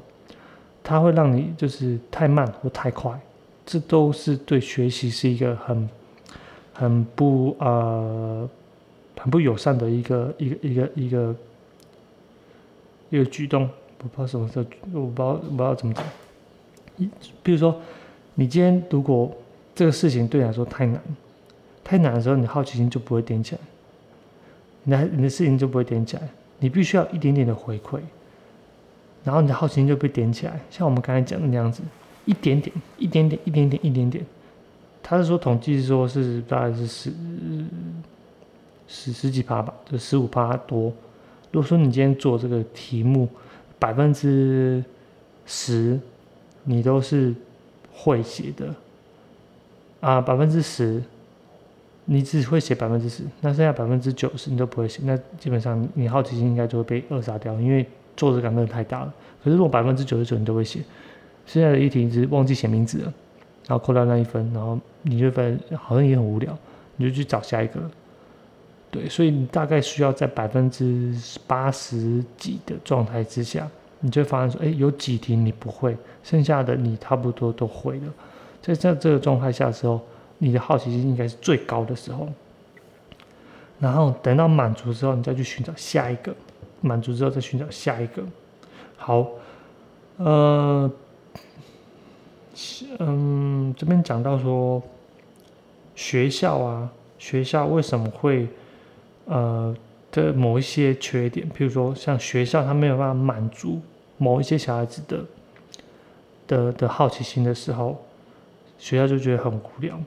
它会让你就是太慢或太快，这都是对学习是一个很很不呃很不友善的一个一个一个一个一个举动。我不知道什么时候，我不知道我不知道怎么讲。一，比如说，你今天如果这个事情对你来说太难，太难的时候，你好奇心就不会点起来，你的你的事情就不会点起来。你必须要一点点的回馈，然后你的好奇心就被点起来。像我们刚才讲的那样子，一点点，一点点，一点点，一点点。他是说统计说是大概是十十十几趴吧，就十五趴多。如果说你今天做这个题目，百分之十，你都是会写的啊，百分之十，你只会写百分之十，那剩下百分之九十你都不会写，那基本上你好奇心应该就会被扼杀掉，因为作者感真的太大了。可是如果百分之九十九你都会写，现在的一题是忘记写名字了，然后扣掉那一分，然后你就发现好像也很无聊，你就去找下一个。对，所以你大概需要在百分之八十几的状态之下，你就会发现说，哎，有几题你不会，剩下的你差不多都会了。在在这个状态下的时候，你的好奇心应该是最高的时候。然后等到满足之后，你再去寻找下一个，满足之后再寻找下一个。好，呃，嗯，这边讲到说，学校啊，学校为什么会？呃的某一些缺点，譬如说像学校，它没有办法满足某一些小孩子的的的好奇心的时候，学校就觉得很无聊，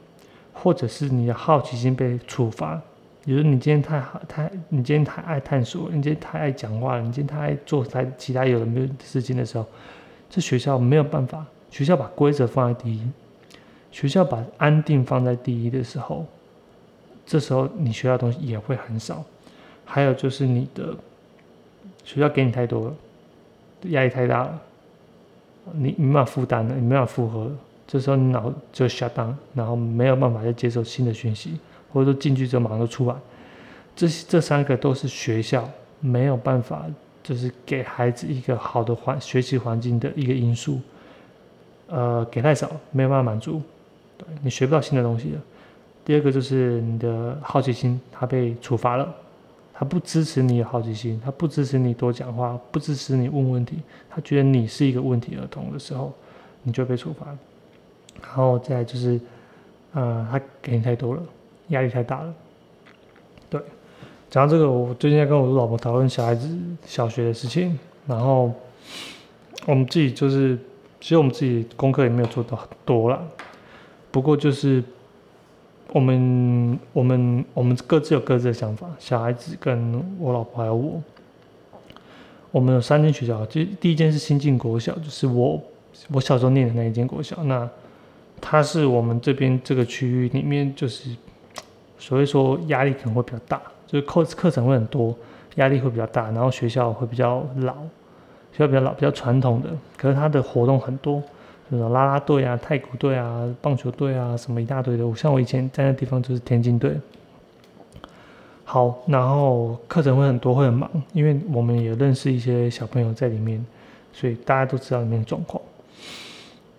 或者是你的好奇心被触发，比如你今天太好太，你今天太爱探索，你今天太爱讲话了，你今天太爱做太其他有的没有事情的时候，这学校没有办法，学校把规则放在第一，学校把安定放在第一的时候。这时候你学到东西也会很少，还有就是你的学校给你太多了，压力太大了，你没办法负担了，你没办法负荷了，这时候你脑就 shut down，然后没有办法再接受新的讯息，或者说进去之后马上就出来，这这三个都是学校没有办法，就是给孩子一个好的环学习环境的一个因素，呃，给太少，没有办法满足，对你学不到新的东西了。第二个就是你的好奇心，它被处罚了，他不支持你有好奇心，他不支持你多讲话，不支持你问问题，他觉得你是一个问题儿童的时候，你就被处罚了。然后再就是，呃，他给你太多了，压力太大了。对，讲到这个，我最近在跟我老婆讨论小孩子小学的事情，然后我们自己就是，其实我们自己功课也没有做到很多了，不过就是。我们我们我们各自有各自的想法，小孩子跟我老婆还有我，我们有三间学校，就第一间是新进国小，就是我我小时候念的那一间国小，那它是我们这边这个区域里面，就是所以说压力可能会比较大，就是课课程会很多，压力会比较大，然后学校会比较老，学校比较老、比较传统的，可是它的活动很多，就是啦啦队啊、太鼓队啊、棒球队啊，什么一大堆的。我像我以前在那地方就是田径队。好，然后课程会很多，会很忙，因为我们也认识一些小朋友在里面，所以大家都知道里面的状况。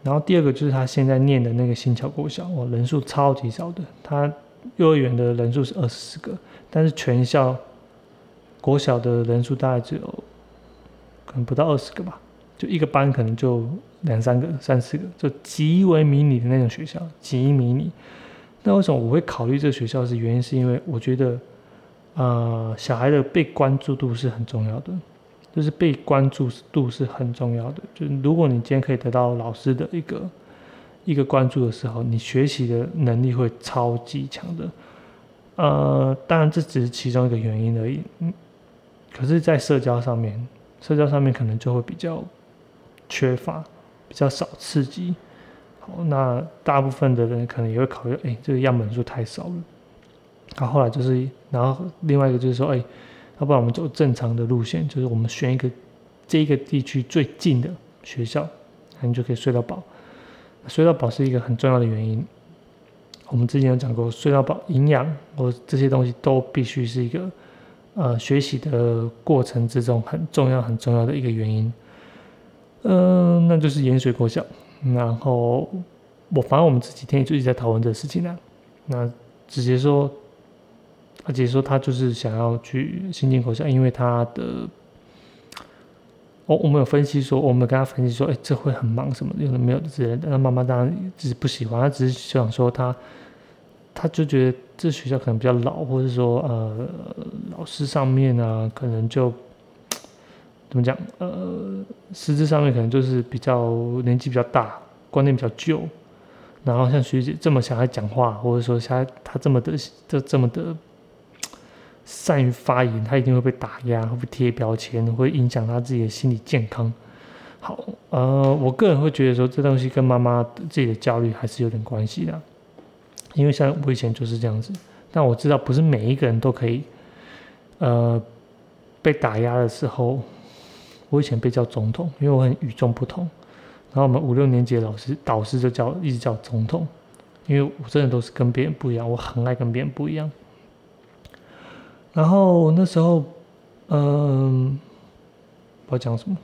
然后第二个就是他现在念的那个新桥国小，哇，人数超级少的，他幼儿园的人数是二十四个，但是全校国小的人数大概只有可能不到二十个吧，就一个班可能就两三个、三四个，就极为迷你的那种学校，极迷你。那为什么我会考虑这个学校？是原因是因为我觉得。呃，小孩的被关注度是很重要的，就是被关注度是很重要的。就是如果你今天可以得到老师的一个一个关注的时候，你学习的能力会超级强的。呃，当然这只是其中一个原因而已。嗯，可是，在社交上面，社交上面可能就会比较缺乏，比较少刺激。好，那大部分的人可能也会考虑，哎，这个样本数太少了。然后后来就是，然后另外一个就是说，哎，要不然我们走正常的路线，就是我们选一个这一个地区最近的学校，那你就可以睡到饱。睡到饱是一个很重要的原因。我们之前有讲过，睡到饱、营养或这些东西都必须是一个呃学习的过程之中很重要、很重要的一个原因。嗯，那就是盐水国小。然后我反正我们这几天就一直在讨论这个事情呢。那直接说。而且说他就是想要去新进口校，因为他的，我我们有分析说，我们跟他分析说，哎，这会很忙什么，有的没有之类的。那妈妈当然只是不喜欢，他只是想说他，他就觉得这学校可能比较老，或者说呃，老师上面啊，可能就怎么讲，呃，师资上面可能就是比较年纪比较大，观念比较旧。然后像学姐这么想要讲话，或者说像他这么的这这么的。善于发言，他一定会被打压，会被贴标签，会影响他自己的心理健康。好，呃，我个人会觉得说，这东西跟妈妈自己的焦虑还是有点关系的。因为像我以前就是这样子，但我知道不是每一个人都可以，呃，被打压的时候，我以前被叫总统，因为我很与众不同。然后我们五六年级的老师导师就叫一直叫总统，因为我真的都是跟别人不一样，我很爱跟别人不一样。然后那时候，嗯，我要讲什么？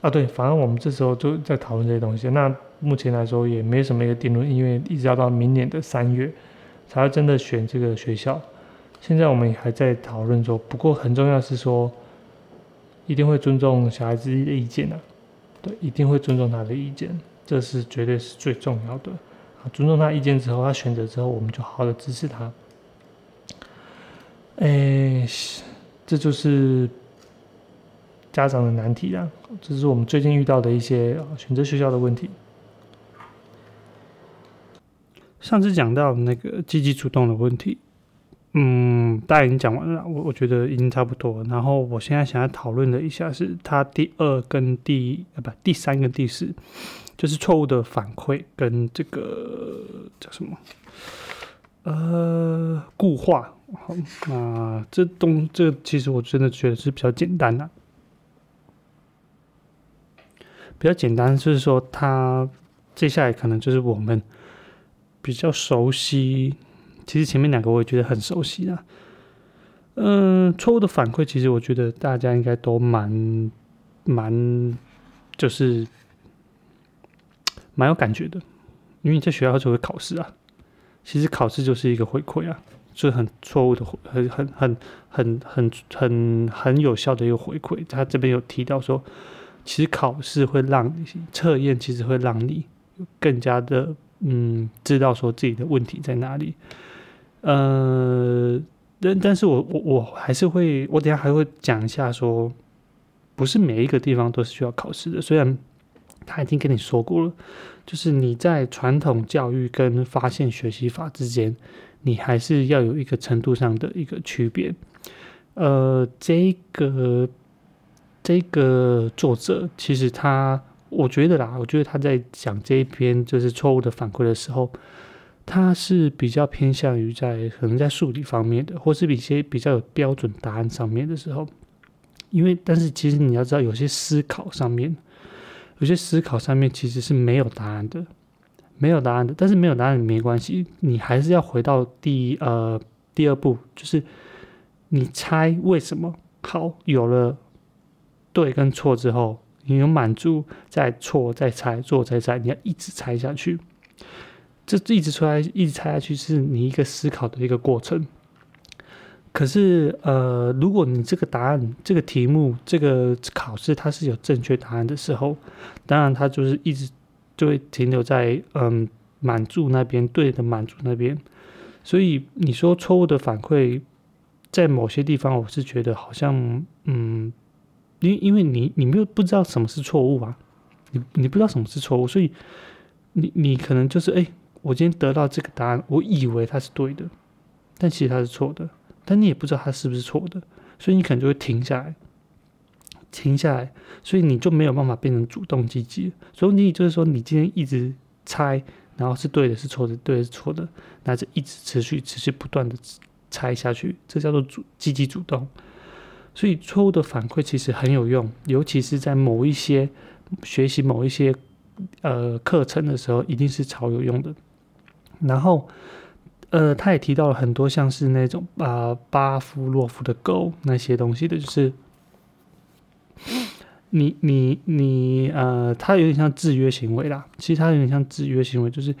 啊，对，反正我们这时候就在讨论这些东西。那目前来说也没什么一个定论，因为一直要到明年的三月才要真的选这个学校。现在我们也还在讨论中。不过很重要是说，一定会尊重小孩子的意见的，对，一定会尊重他的意见，这是绝对是最重要的。尊重他意见之后，他选择之后，我们就好好的支持他。哎，这就是家长的难题啊！这是我们最近遇到的一些选择学校的问题。上次讲到那个积极主动的问题，嗯，大家已经讲完了，我我觉得已经差不多。然后我现在想要讨论的一下是，他第二跟第呃不第三跟第四，就是错误的反馈跟这个叫什么？呃，固化。好，那这东这其实我真的觉得是比较简单的，比较简单，就是说它接下来可能就是我们比较熟悉，其实前面两个我也觉得很熟悉的。嗯，错误的反馈，其实我觉得大家应该都蛮蛮就是蛮有感觉的，因为在学校就会考试啊，其实考试就是一个回馈啊。是很错误的，很很很很很很很有效的一个回馈。他这边有提到说，其实考试会让测验，其实会让你更加的嗯，知道说自己的问题在哪里。呃，但但是我我我还是会，我等下还会讲一下说，不是每一个地方都是需要考试的。虽然他已经跟你说过了，就是你在传统教育跟发现学习法之间。你还是要有一个程度上的一个区别，呃，这个这个作者其实他，我觉得啦，我觉得他在讲这一篇就是错误的反馈的时候，他是比较偏向于在可能在数理方面的，或是一些比较有标准答案上面的时候，因为但是其实你要知道，有些思考上面，有些思考上面其实是没有答案的，没有答案的。但是没有答案没关系，你还是要回到第呃第二步，就是你猜为什么好，有了对跟错之后，你有满足，再错再猜，错再猜，你要一直猜下去。这一直出来，一直猜下去，是你一个思考的一个过程。可是，呃，如果你这个答案、这个题目、这个考试它是有正确答案的时候，当然它就是一直就会停留在嗯满足那边，对的满足那边。所以你说错误的反馈，在某些地方，我是觉得好像嗯，因因为你你没有不知道什么是错误啊，你你不知道什么是错误，所以你你可能就是哎。我今天得到这个答案，我以为它是对的，但其实它是错的。但你也不知道它是不是错的，所以你可能就会停下来，停下来，所以你就没有办法变成主动积极。所以你就是说，你今天一直猜，然后是对的，是错的，对的是错的，那就一直持续、持续不断的猜下去，这叫做主积极主动。所以错误的反馈其实很有用，尤其是在某一些学习某一些呃课程的时候，一定是超有用的。然后，呃，他也提到了很多像是那种啊巴夫洛夫的狗那些东西的，就是你你你呃，它有点像制约行为啦。其实它有点像制约行为，就是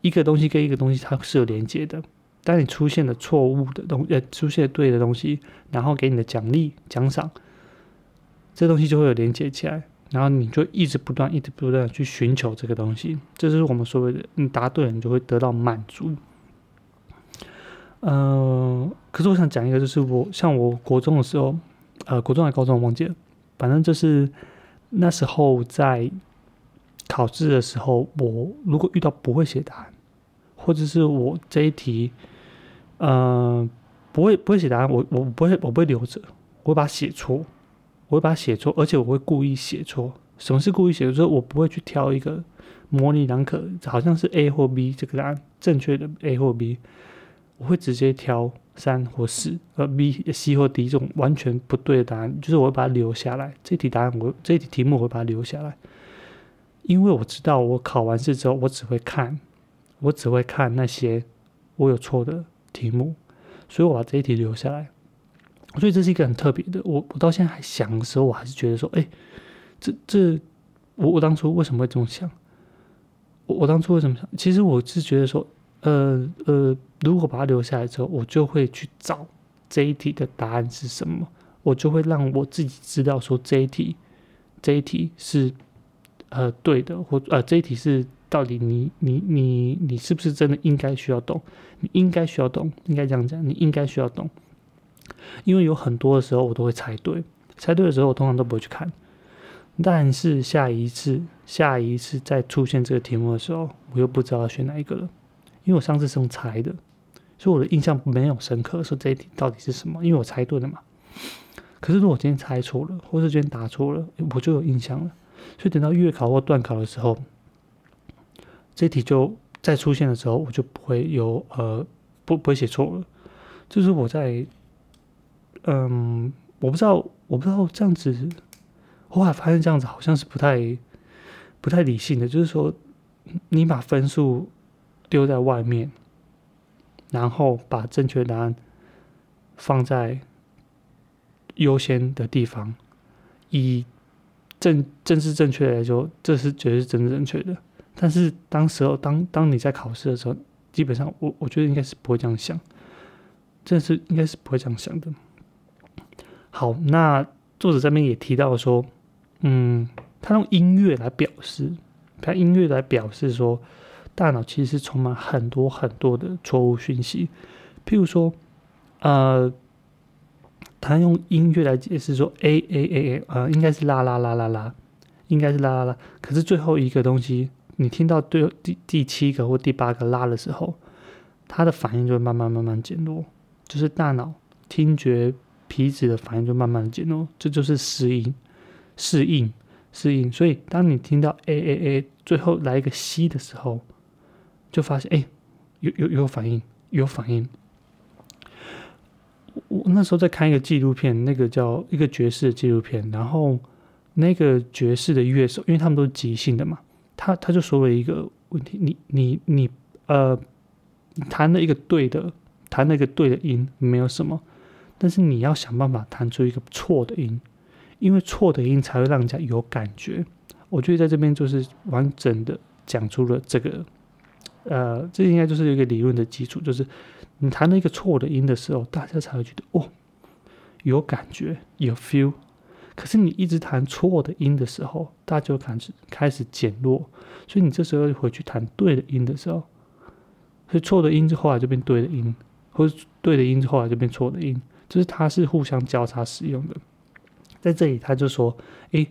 一个东西跟一个东西它是有连接的。当你出现了错误的东呃，出现对的东西，然后给你的奖励奖赏，这东西就会有连接起来。然后你就一直不断、一直不断去寻求这个东西，这是我们所谓的你答对了，你就会得到满足。嗯，可是我想讲一个，就是我像我国中的时候，呃，国中还是高中忘记了，反正就是那时候在考试的时候，我如果遇到不会写答案，或者是我这一题，呃，不会不会写答案，我我不会我不会留着，我会把它写错。我会把它写错，而且我会故意写错。什么是故意写错？就是我不会去挑一个模棱两可，好像是 A 或 B 这个答案正确的 A 或 B，我会直接挑三或四，呃 B、C 或 D 这种完全不对的答案，就是我会把它留下来。这题答案我这题题目我会把它留下来，因为我知道我考完试之后，我只会看，我只会看那些我有错的题目，所以我把这一题留下来。所以这是一个很特别的。我我到现在还想的时候，我还是觉得说，哎，这这，我我当初为什么会这么想？我我当初为什么想？其实我是觉得说，呃呃，如果把它留下来之后，我就会去找这一题的答案是什么，我就会让我自己知道说这一题这一题是呃对的，或呃这一题是到底你你你你是不是真的应该需要懂？你应该需要懂，应该这样讲，你应该需要懂。因为有很多的时候我都会猜对，猜对的时候我通常都不会去看，但是下一次下一次再出现这个题目的时候，我又不知道要选哪一个了，因为我上次是用猜的，所以我的印象没有深刻，说这一题到底是什么，因为我猜对了嘛。可是如果今天猜错了，或是今天答错了，我就有印象了，所以等到月考或段考的时候，这题就再出现的时候，我就不会有呃不不会写错了，就是我在。嗯，我不知道，我不知道这样子，后来发现这样子好像是不太不太理性的。就是说，你把分数丢在外面，然后把正确答案放在优先的地方，以正正是正确来说，这是绝对是真正确的。但是当时候当当你在考试的时候，基本上我我觉得应该是不会这样想，这是应该是不会这样想的。好，那作者这边也提到说，嗯，他用音乐来表示，他音乐来表示说，大脑其实是充满很多很多的错误讯息。譬如说，呃，他用音乐来解释说，a a a a，呃，应该是啦啦啦啦啦，应该是啦啦啦。可是最后一个东西，你听到最第第七个或第八个啦的时候，他的反应就会慢慢慢慢减弱，就是大脑听觉。皮质的反应就慢慢减弱，这就是适应、适应、适应。所以，当你听到 a a a 最后来一个 c 的时候，就发现哎，有有有反应，有反应。我那时候在看一个纪录片，那个叫一个爵士纪录片，然后那个爵士的乐手，因为他们都是即兴的嘛，他他就说了一个问题：你你你呃，弹了一个对的，弹了一个对的音，没有什么，但是你要想办法弹出一个错的音，因为错的音才会让人家有感觉。我觉得在这边就是完整的讲出了这个，呃，这应该就是一个理论的基础，就是。你弹了一个错的音的时候，大家才会觉得哦，有感觉，有 feel。可是你一直弹错的音的时候，大家就开始开始减弱。所以你这时候回去弹对的音的时候，所以错的音之后来就变对的音，或者对的音之后来就变错的音，就是它是互相交叉使用的。在这里他就说，诶，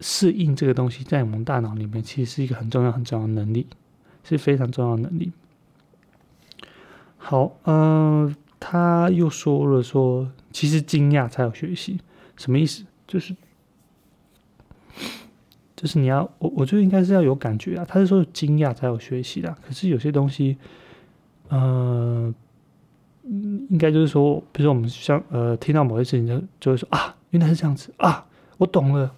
适应这个东西在我们大脑里面其实是一个很重要很重要的能力，是非常重要的能力。好，嗯，他又说了说，其实惊讶才有学习，什么意思？就是，就是你要，我我觉得应该是要有感觉啊。他是说惊讶才有学习的，可是有些东西，呃，应该就是说，比如说我们像呃听到某些事情就就会说啊，原来是这样子啊，我懂了，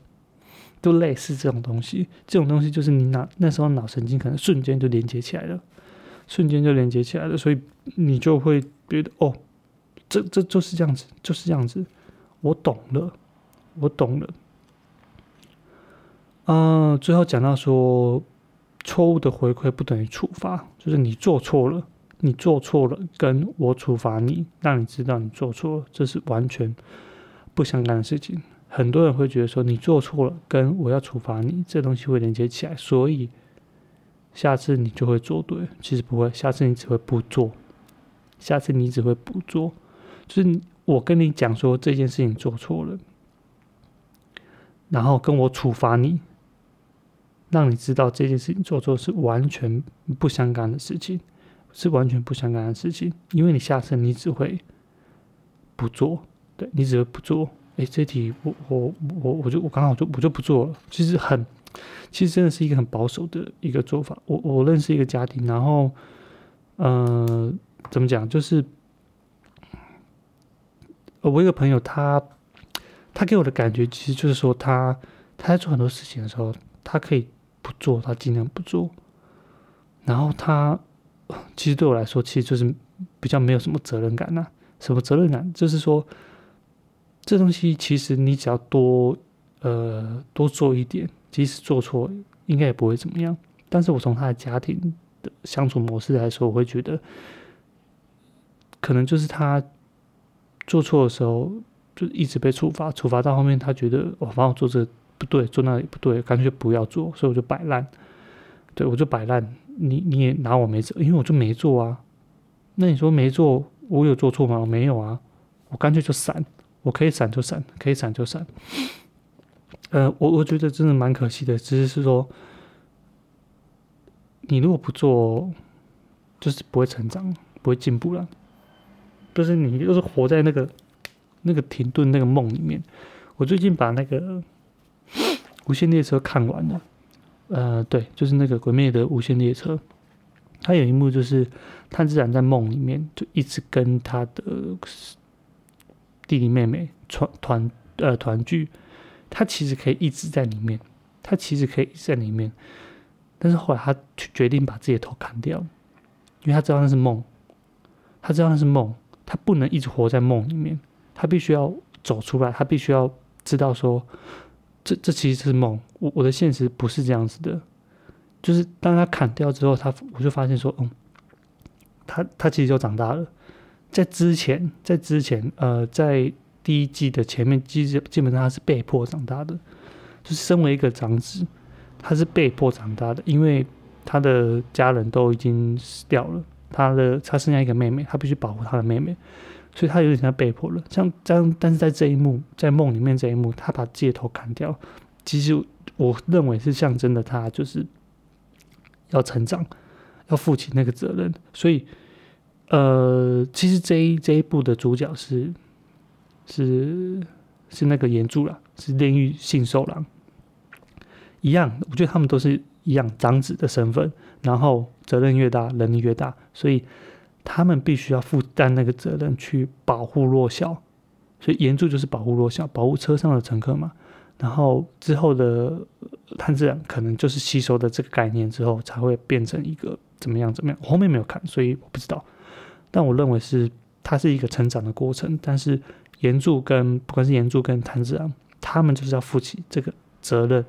都类似这种东西。这种东西就是你脑那时候脑神经可能瞬间就连接起来了。瞬间就连接起来了，所以你就会觉得哦，这这就是这样子，就是这样子，我懂了，我懂了。嗯，最后讲到说，错误的回馈不等于处罚，就是你做错了，你做错了，跟我处罚你，让你知道你做错了，这是完全不相干的事情。很多人会觉得说，你做错了，跟我要处罚你，这东西会连接起来，所以。下次你就会做对，其实不会，下次你只会不做，下次你只会不做，就是我跟你讲说这件事情做错了，然后跟我处罚你，让你知道这件事情做错是完全不相干的事情，是完全不相干的事情，因为你下次你只会不做，对你只会不做，哎，这题我我我我就我刚好就我就不做了，其实很。其实真的是一个很保守的一个做法。我我认识一个家庭，然后，呃，怎么讲？就是，我一个朋友，他他给我的感觉，其实就是说，他他在做很多事情的时候，他可以不做，他尽量不做。然后他其实对我来说，其实就是比较没有什么责任感呐。什么责任感？就是说，这东西其实你只要多呃多做一点。即使做错，应该也不会怎么样。但是我从他的家庭的相处模式来说，我会觉得，可能就是他做错的时候，就一直被处罚，处罚到后面，他觉得我反正做这不对，做那也不对，干脆不要做，所以我就摆烂。对我就摆烂，你你也拿我没辙，因为我就没做啊。那你说没做，我有做错吗？没有啊，我干脆就闪，我可以闪就闪，可以闪就闪。呃，我我觉得真的蛮可惜的，只是是说，你如果不做，就是不会成长，不会进步了。就是你就是活在那个那个停顿那个梦里面。我最近把那个《无限列车》看完了，呃，对，就是那个《鬼灭》的《无限列车》，它有一幕就是炭治郎在梦里面就一直跟他的弟弟妹妹团团呃团聚。他其实可以一直在里面，他其实可以一直在里面，但是后来他决定把自己的头砍掉，因为他知道那是梦，他知道那是梦，他不能一直活在梦里面，他必须要走出来，他必须要知道说，这这其实是梦，我我的现实不是这样子的，就是当他砍掉之后，他我就发现说，嗯，他他其实就长大了，在之前，在之前，呃，在。第一季的前面，基基本上他是被迫长大的，就是身为一个长子，他是被迫长大的，因为他的家人都已经死掉了，他的他剩下一个妹妹，他必须保护他的妹妹，所以他有点像被迫了。像这样，但是在这一幕，在梦里面这一幕，他把自己的头砍掉，其实我认为是象征的他就是要成长，要负起那个责任。所以，呃，其实这一这一部的主角是。是是那个岩柱了，是炼狱信受郎，一样，我觉得他们都是一样长子的身份，然后责任越大，能力越大，所以他们必须要负担那个责任去保护弱小，所以援助就是保护弱小，保护车上的乘客嘛。然后之后的碳自然可能就是吸收的这个概念之后，才会变成一个怎么样怎么样。我后面没有看，所以我不知道。但我认为是它是一个成长的过程，但是援助跟不管是援助跟碳自然，他们就是要负起这个责任，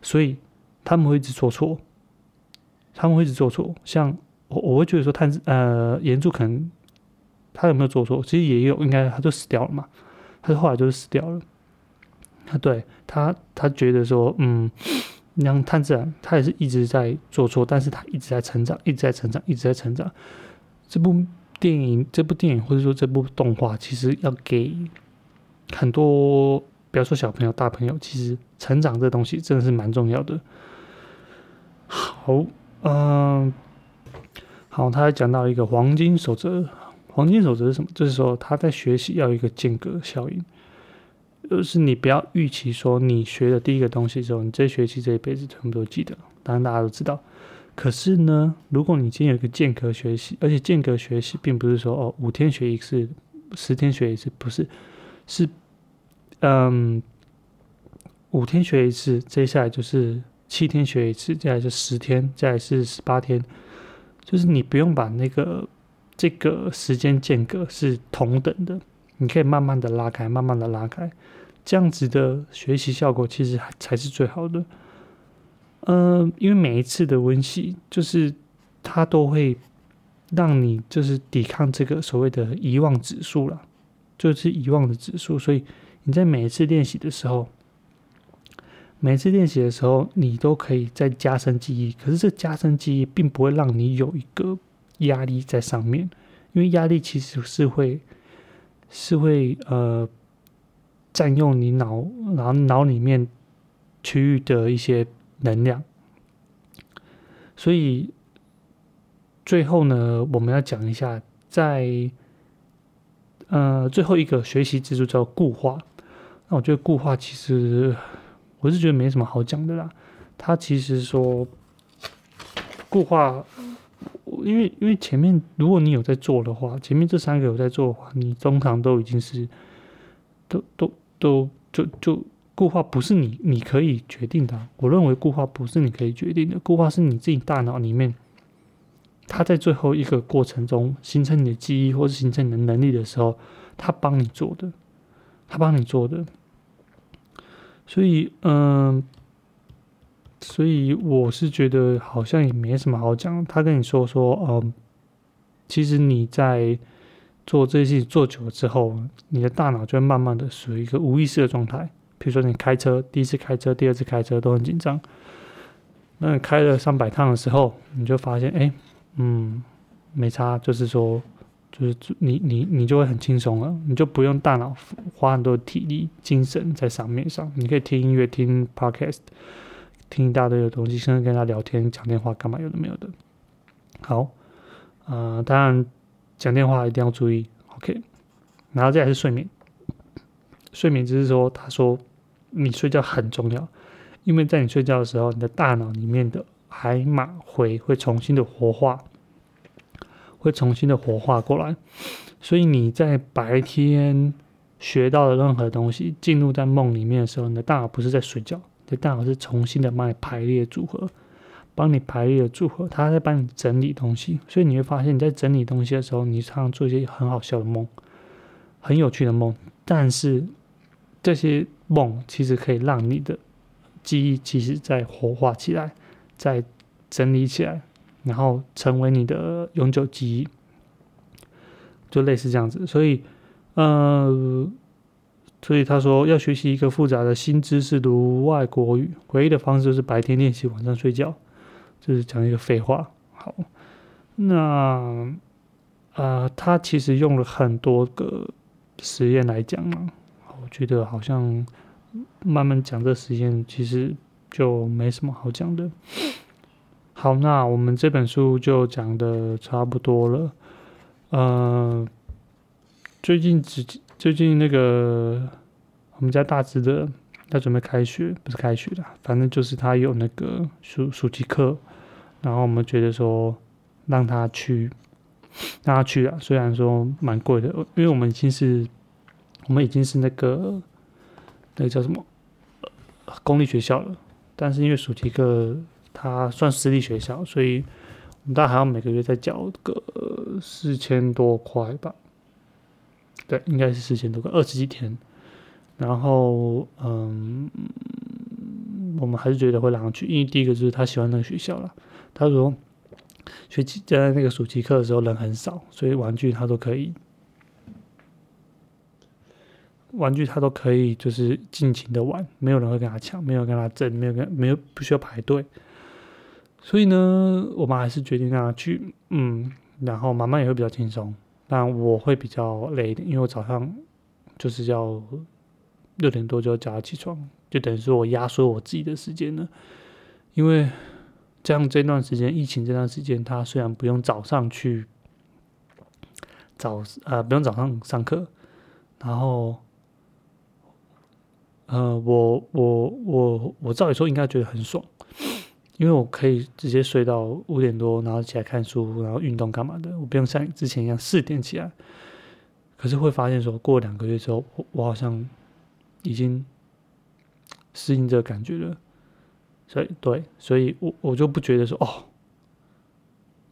所以他们会一直做错，他们会一直做错。像我我会觉得说碳呃援助可能他有没有做错，其实也有，应该他就死掉了嘛，他后来就是死掉了。他对他，他觉得说，嗯，像探自然，他也是一直在做错，但是他一直在成长，一直在成长，一直在成长。这部电影，这部电影或者说这部动画，其实要给很多，不要说小朋友、大朋友，其实成长这东西真的是蛮重要的。好，嗯，好，他还讲到一个黄金守则，黄金守则是什么？就是说他在学习要有一个间隔效应。就是你不要预期说你学的第一个东西之后，你这学期这一辈子全部都记得。当然大家都知道，可是呢，如果你今天有一个间隔学习，而且间隔学习并不是说哦五天学一次，十天学一次，不是，是嗯五天学一次，接下来就是七天学一次，接下来是十天，接下来是十八天，就是你不用把那个这个时间间隔是同等的，你可以慢慢的拉开，慢慢的拉开。这样子的学习效果其实还才是最好的，嗯，因为每一次的温习，就是它都会让你就是抵抗这个所谓的遗忘指数了，就是遗忘的指数。所以你在每一次练习的时候，每次练习的时候，你都可以再加深记忆。可是这加深记忆并不会让你有一个压力在上面，因为压力其实是会是会呃。占用你脑，然后脑里面区域的一些能量，所以最后呢，我们要讲一下，在呃最后一个学习之处叫固化。那我觉得固化其实我是觉得没什么好讲的啦。它其实说固化，因为因为前面如果你有在做的话，前面这三个有在做的话，你通常都已经是都都。都就就固化不是你你可以决定的，我认为固化不是你可以决定的，固化是你自己大脑里面，它在最后一个过程中形成你的记忆或是形成你的能力的时候，它帮你做的，它帮你做的，所以嗯，所以我是觉得好像也没什么好讲，他跟你说说，嗯，其实你在。做这些事情做久了之后，你的大脑就会慢慢的属于一个无意识的状态。比如说你开车，第一次开车、第二次开车都很紧张，那你开了上百趟的时候，你就发现，哎，嗯，没差，就是说，就是你你你就会很轻松了，你就不用大脑花很多体力、精神在上面上，你可以听音乐、听 podcast、听一大堆的东西，甚至跟他聊天、讲电话，干嘛有的没有的。好，呃，当然。讲电话一定要注意，OK。然后再来是睡眠，睡眠就是说，他说你睡觉很重要，因为在你睡觉的时候，你的大脑里面的海马回会重新的活化，会重新的活化过来。所以你在白天学到的任何东西，进入在梦里面的时候，你的大脑不是在睡觉，你的大脑是重新的帮你排列组合。帮你排列组合，它在帮你整理东西，所以你会发现你在整理东西的时候，你常常做一些很好笑的梦，很有趣的梦。但是这些梦其实可以让你的记忆其实再活化起来，再整理起来，然后成为你的永久记忆，就类似这样子。所以，呃，所以他说要学习一个复杂的新知识，如外国语，唯一的方式就是白天练习，晚上睡觉。就是讲一个废话，好，那呃，他其实用了很多个实验来讲嘛，我觉得好像慢慢讲这实验，其实就没什么好讲的。好，那我们这本书就讲的差不多了。呃，最近只最近那个我们家大侄的，他准备开学，不是开学的，反正就是他有那个暑暑期课。然后我们觉得说，让他去让他去啊。虽然说蛮贵的，因为我们已经是，我们已经是那个那个叫什么公立学校了，但是因为暑期课它算私立学校，所以我们大概还要每个月再缴个四千多块吧。对，应该是四千多块，二十几天。然后，嗯，我们还是觉得会让他去，因为第一个就是他喜欢那个学校了。他说，学期在那个暑期课的时候人很少，所以玩具他都可以，玩具他都可以就是尽情的玩，没有人会跟他抢，没有跟他争，没有跟没有不需要排队。所以呢，我们还是决定让他去，嗯，然后妈妈也会比较轻松，但我会比较累一点，因为我早上就是要。六点多就要叫他起床，就等于说我压缩我自己的时间了。因为这样这段时间，疫情这段时间，他虽然不用早上去早呃不用早上上课，然后呃我我我我照理说应该觉得很爽，因为我可以直接睡到五点多，然后起来看书，然后运动干嘛的，我不用像之前一样四点起来。可是会发现说过两个月之后，我我好像。已经适应这个感觉了，所以对，所以我我就不觉得说哦，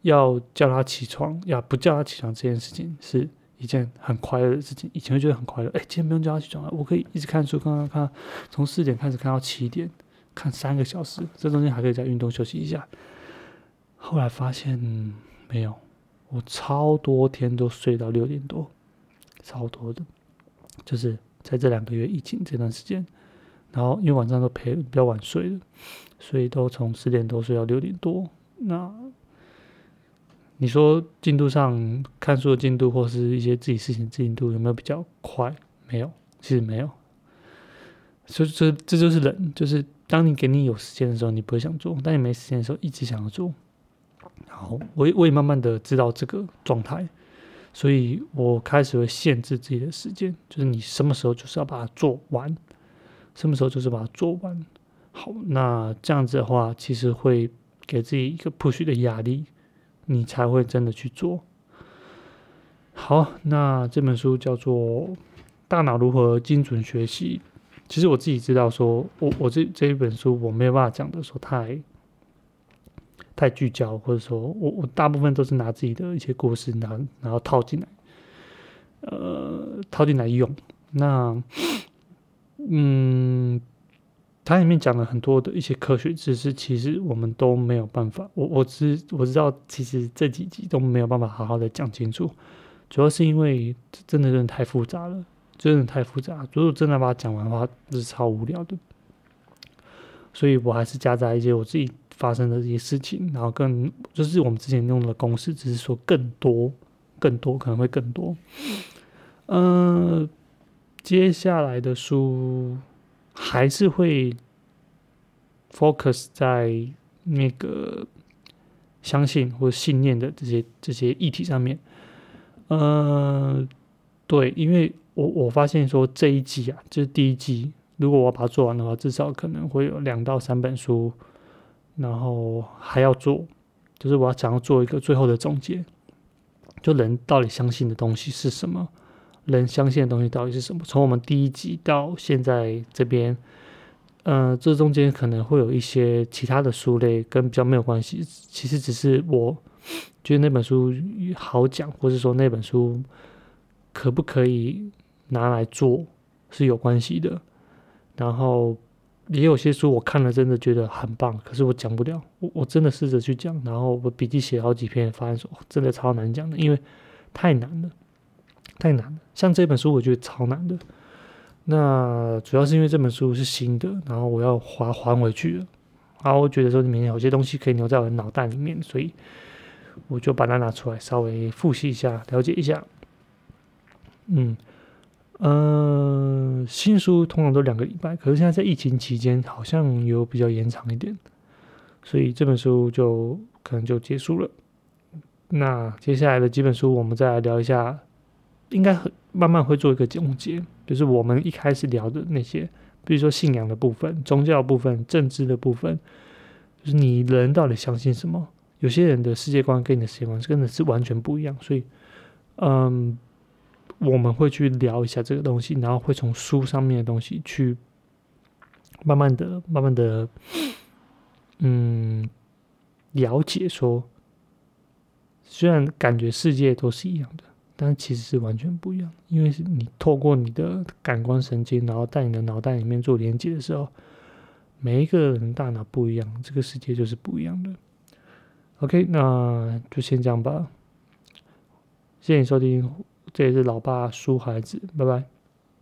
要叫他起床，要不叫他起床这件事情是一件很快乐的事情。以前会觉得很快乐，哎，今天不用叫他起床了，我可以一直看书，看看看，从四点开始看到七点，看三个小时，这中间还可以再运动休息一下。后来发现没有，我超多天都睡到六点多，超多的，就是。在这两个月疫情这段时间，然后因为晚上都陪比较晚睡的，所以都从十点多睡到六点多。那你说进度上看书的进度，或是一些自己事情进度有没有比较快？没有，其实没有。所以这这就是人，就是当你给你有时间的时候，你不会想做；当你没时间的时候，一直想要做。好，我也我也慢慢的知道这个状态。所以我开始会限制自己的时间，就是你什么时候就是要把它做完，什么时候就是把它做完。好，那这样子的话，其实会给自己一个 push 的压力，你才会真的去做。好，那这本书叫做《大脑如何精准学习》。其实我自己知道，说我我这这一本书我没有办法讲的说太。太聚焦，或者说我我大部分都是拿自己的一些故事，拿然后套进来，呃，套进来用。那，嗯，它里面讲了很多的一些科学知识，其实我们都没有办法。我我知我知道，其实这几集都没有办法好好的讲清楚，主要是因为真的真的太复杂了，真的太复杂。如果真的把它讲完的话，是超无聊的。所以我还是夹杂一些我自己。发生的一些事情，然后更就是我们之前用的公式，只是说更多、更多可能会更多。嗯，接下来的书还是会 focus 在那个相信或信念的这些这些议题上面。嗯，对，因为我我发现说这一季啊，就是第一季，如果我把它做完的话，至少可能会有两到三本书。然后还要做，就是我要想要做一个最后的总结，就人到底相信的东西是什么？人相信的东西到底是什么？从我们第一集到现在这边，嗯，这中间可能会有一些其他的书类跟比较没有关系，其实只是我觉得那本书好讲，或者说那本书可不可以拿来做是有关系的，然后。也有些书我看了，真的觉得很棒，可是我讲不了。我我真的试着去讲，然后我笔记写好几篇，发现说真的超难讲的，因为太难了，太难了。像这本书，我觉得超难的。那主要是因为这本书是新的，然后我要还还回去了。然后我觉得说里面有些东西可以留在我的脑袋里面，所以我就把它拿出来稍微复习一下，了解一下。嗯。嗯，新书通常都两个礼拜，可是现在在疫情期间好像有比较延长一点，所以这本书就可能就结束了。那接下来的几本书，我们再来聊一下，应该很慢慢会做一个总结，就是我们一开始聊的那些，比如说信仰的部分、宗教部分、政治的部分，就是你人到底相信什么？有些人的世界观跟你的世界观真的是完全不一样，所以，嗯，我们会去聊一下这个东西，然后会从书上面的东西去慢慢的、慢慢的，嗯，了解说，虽然感觉世界都是一样的，但其实是完全不一样，因为是你透过你的感官神经，然后在你的脑袋里面做连接的时候，每一个人大脑不一样，这个世界就是不一样的。OK，那就先这样吧。谢谢你收听，这也是老爸书孩子，拜拜。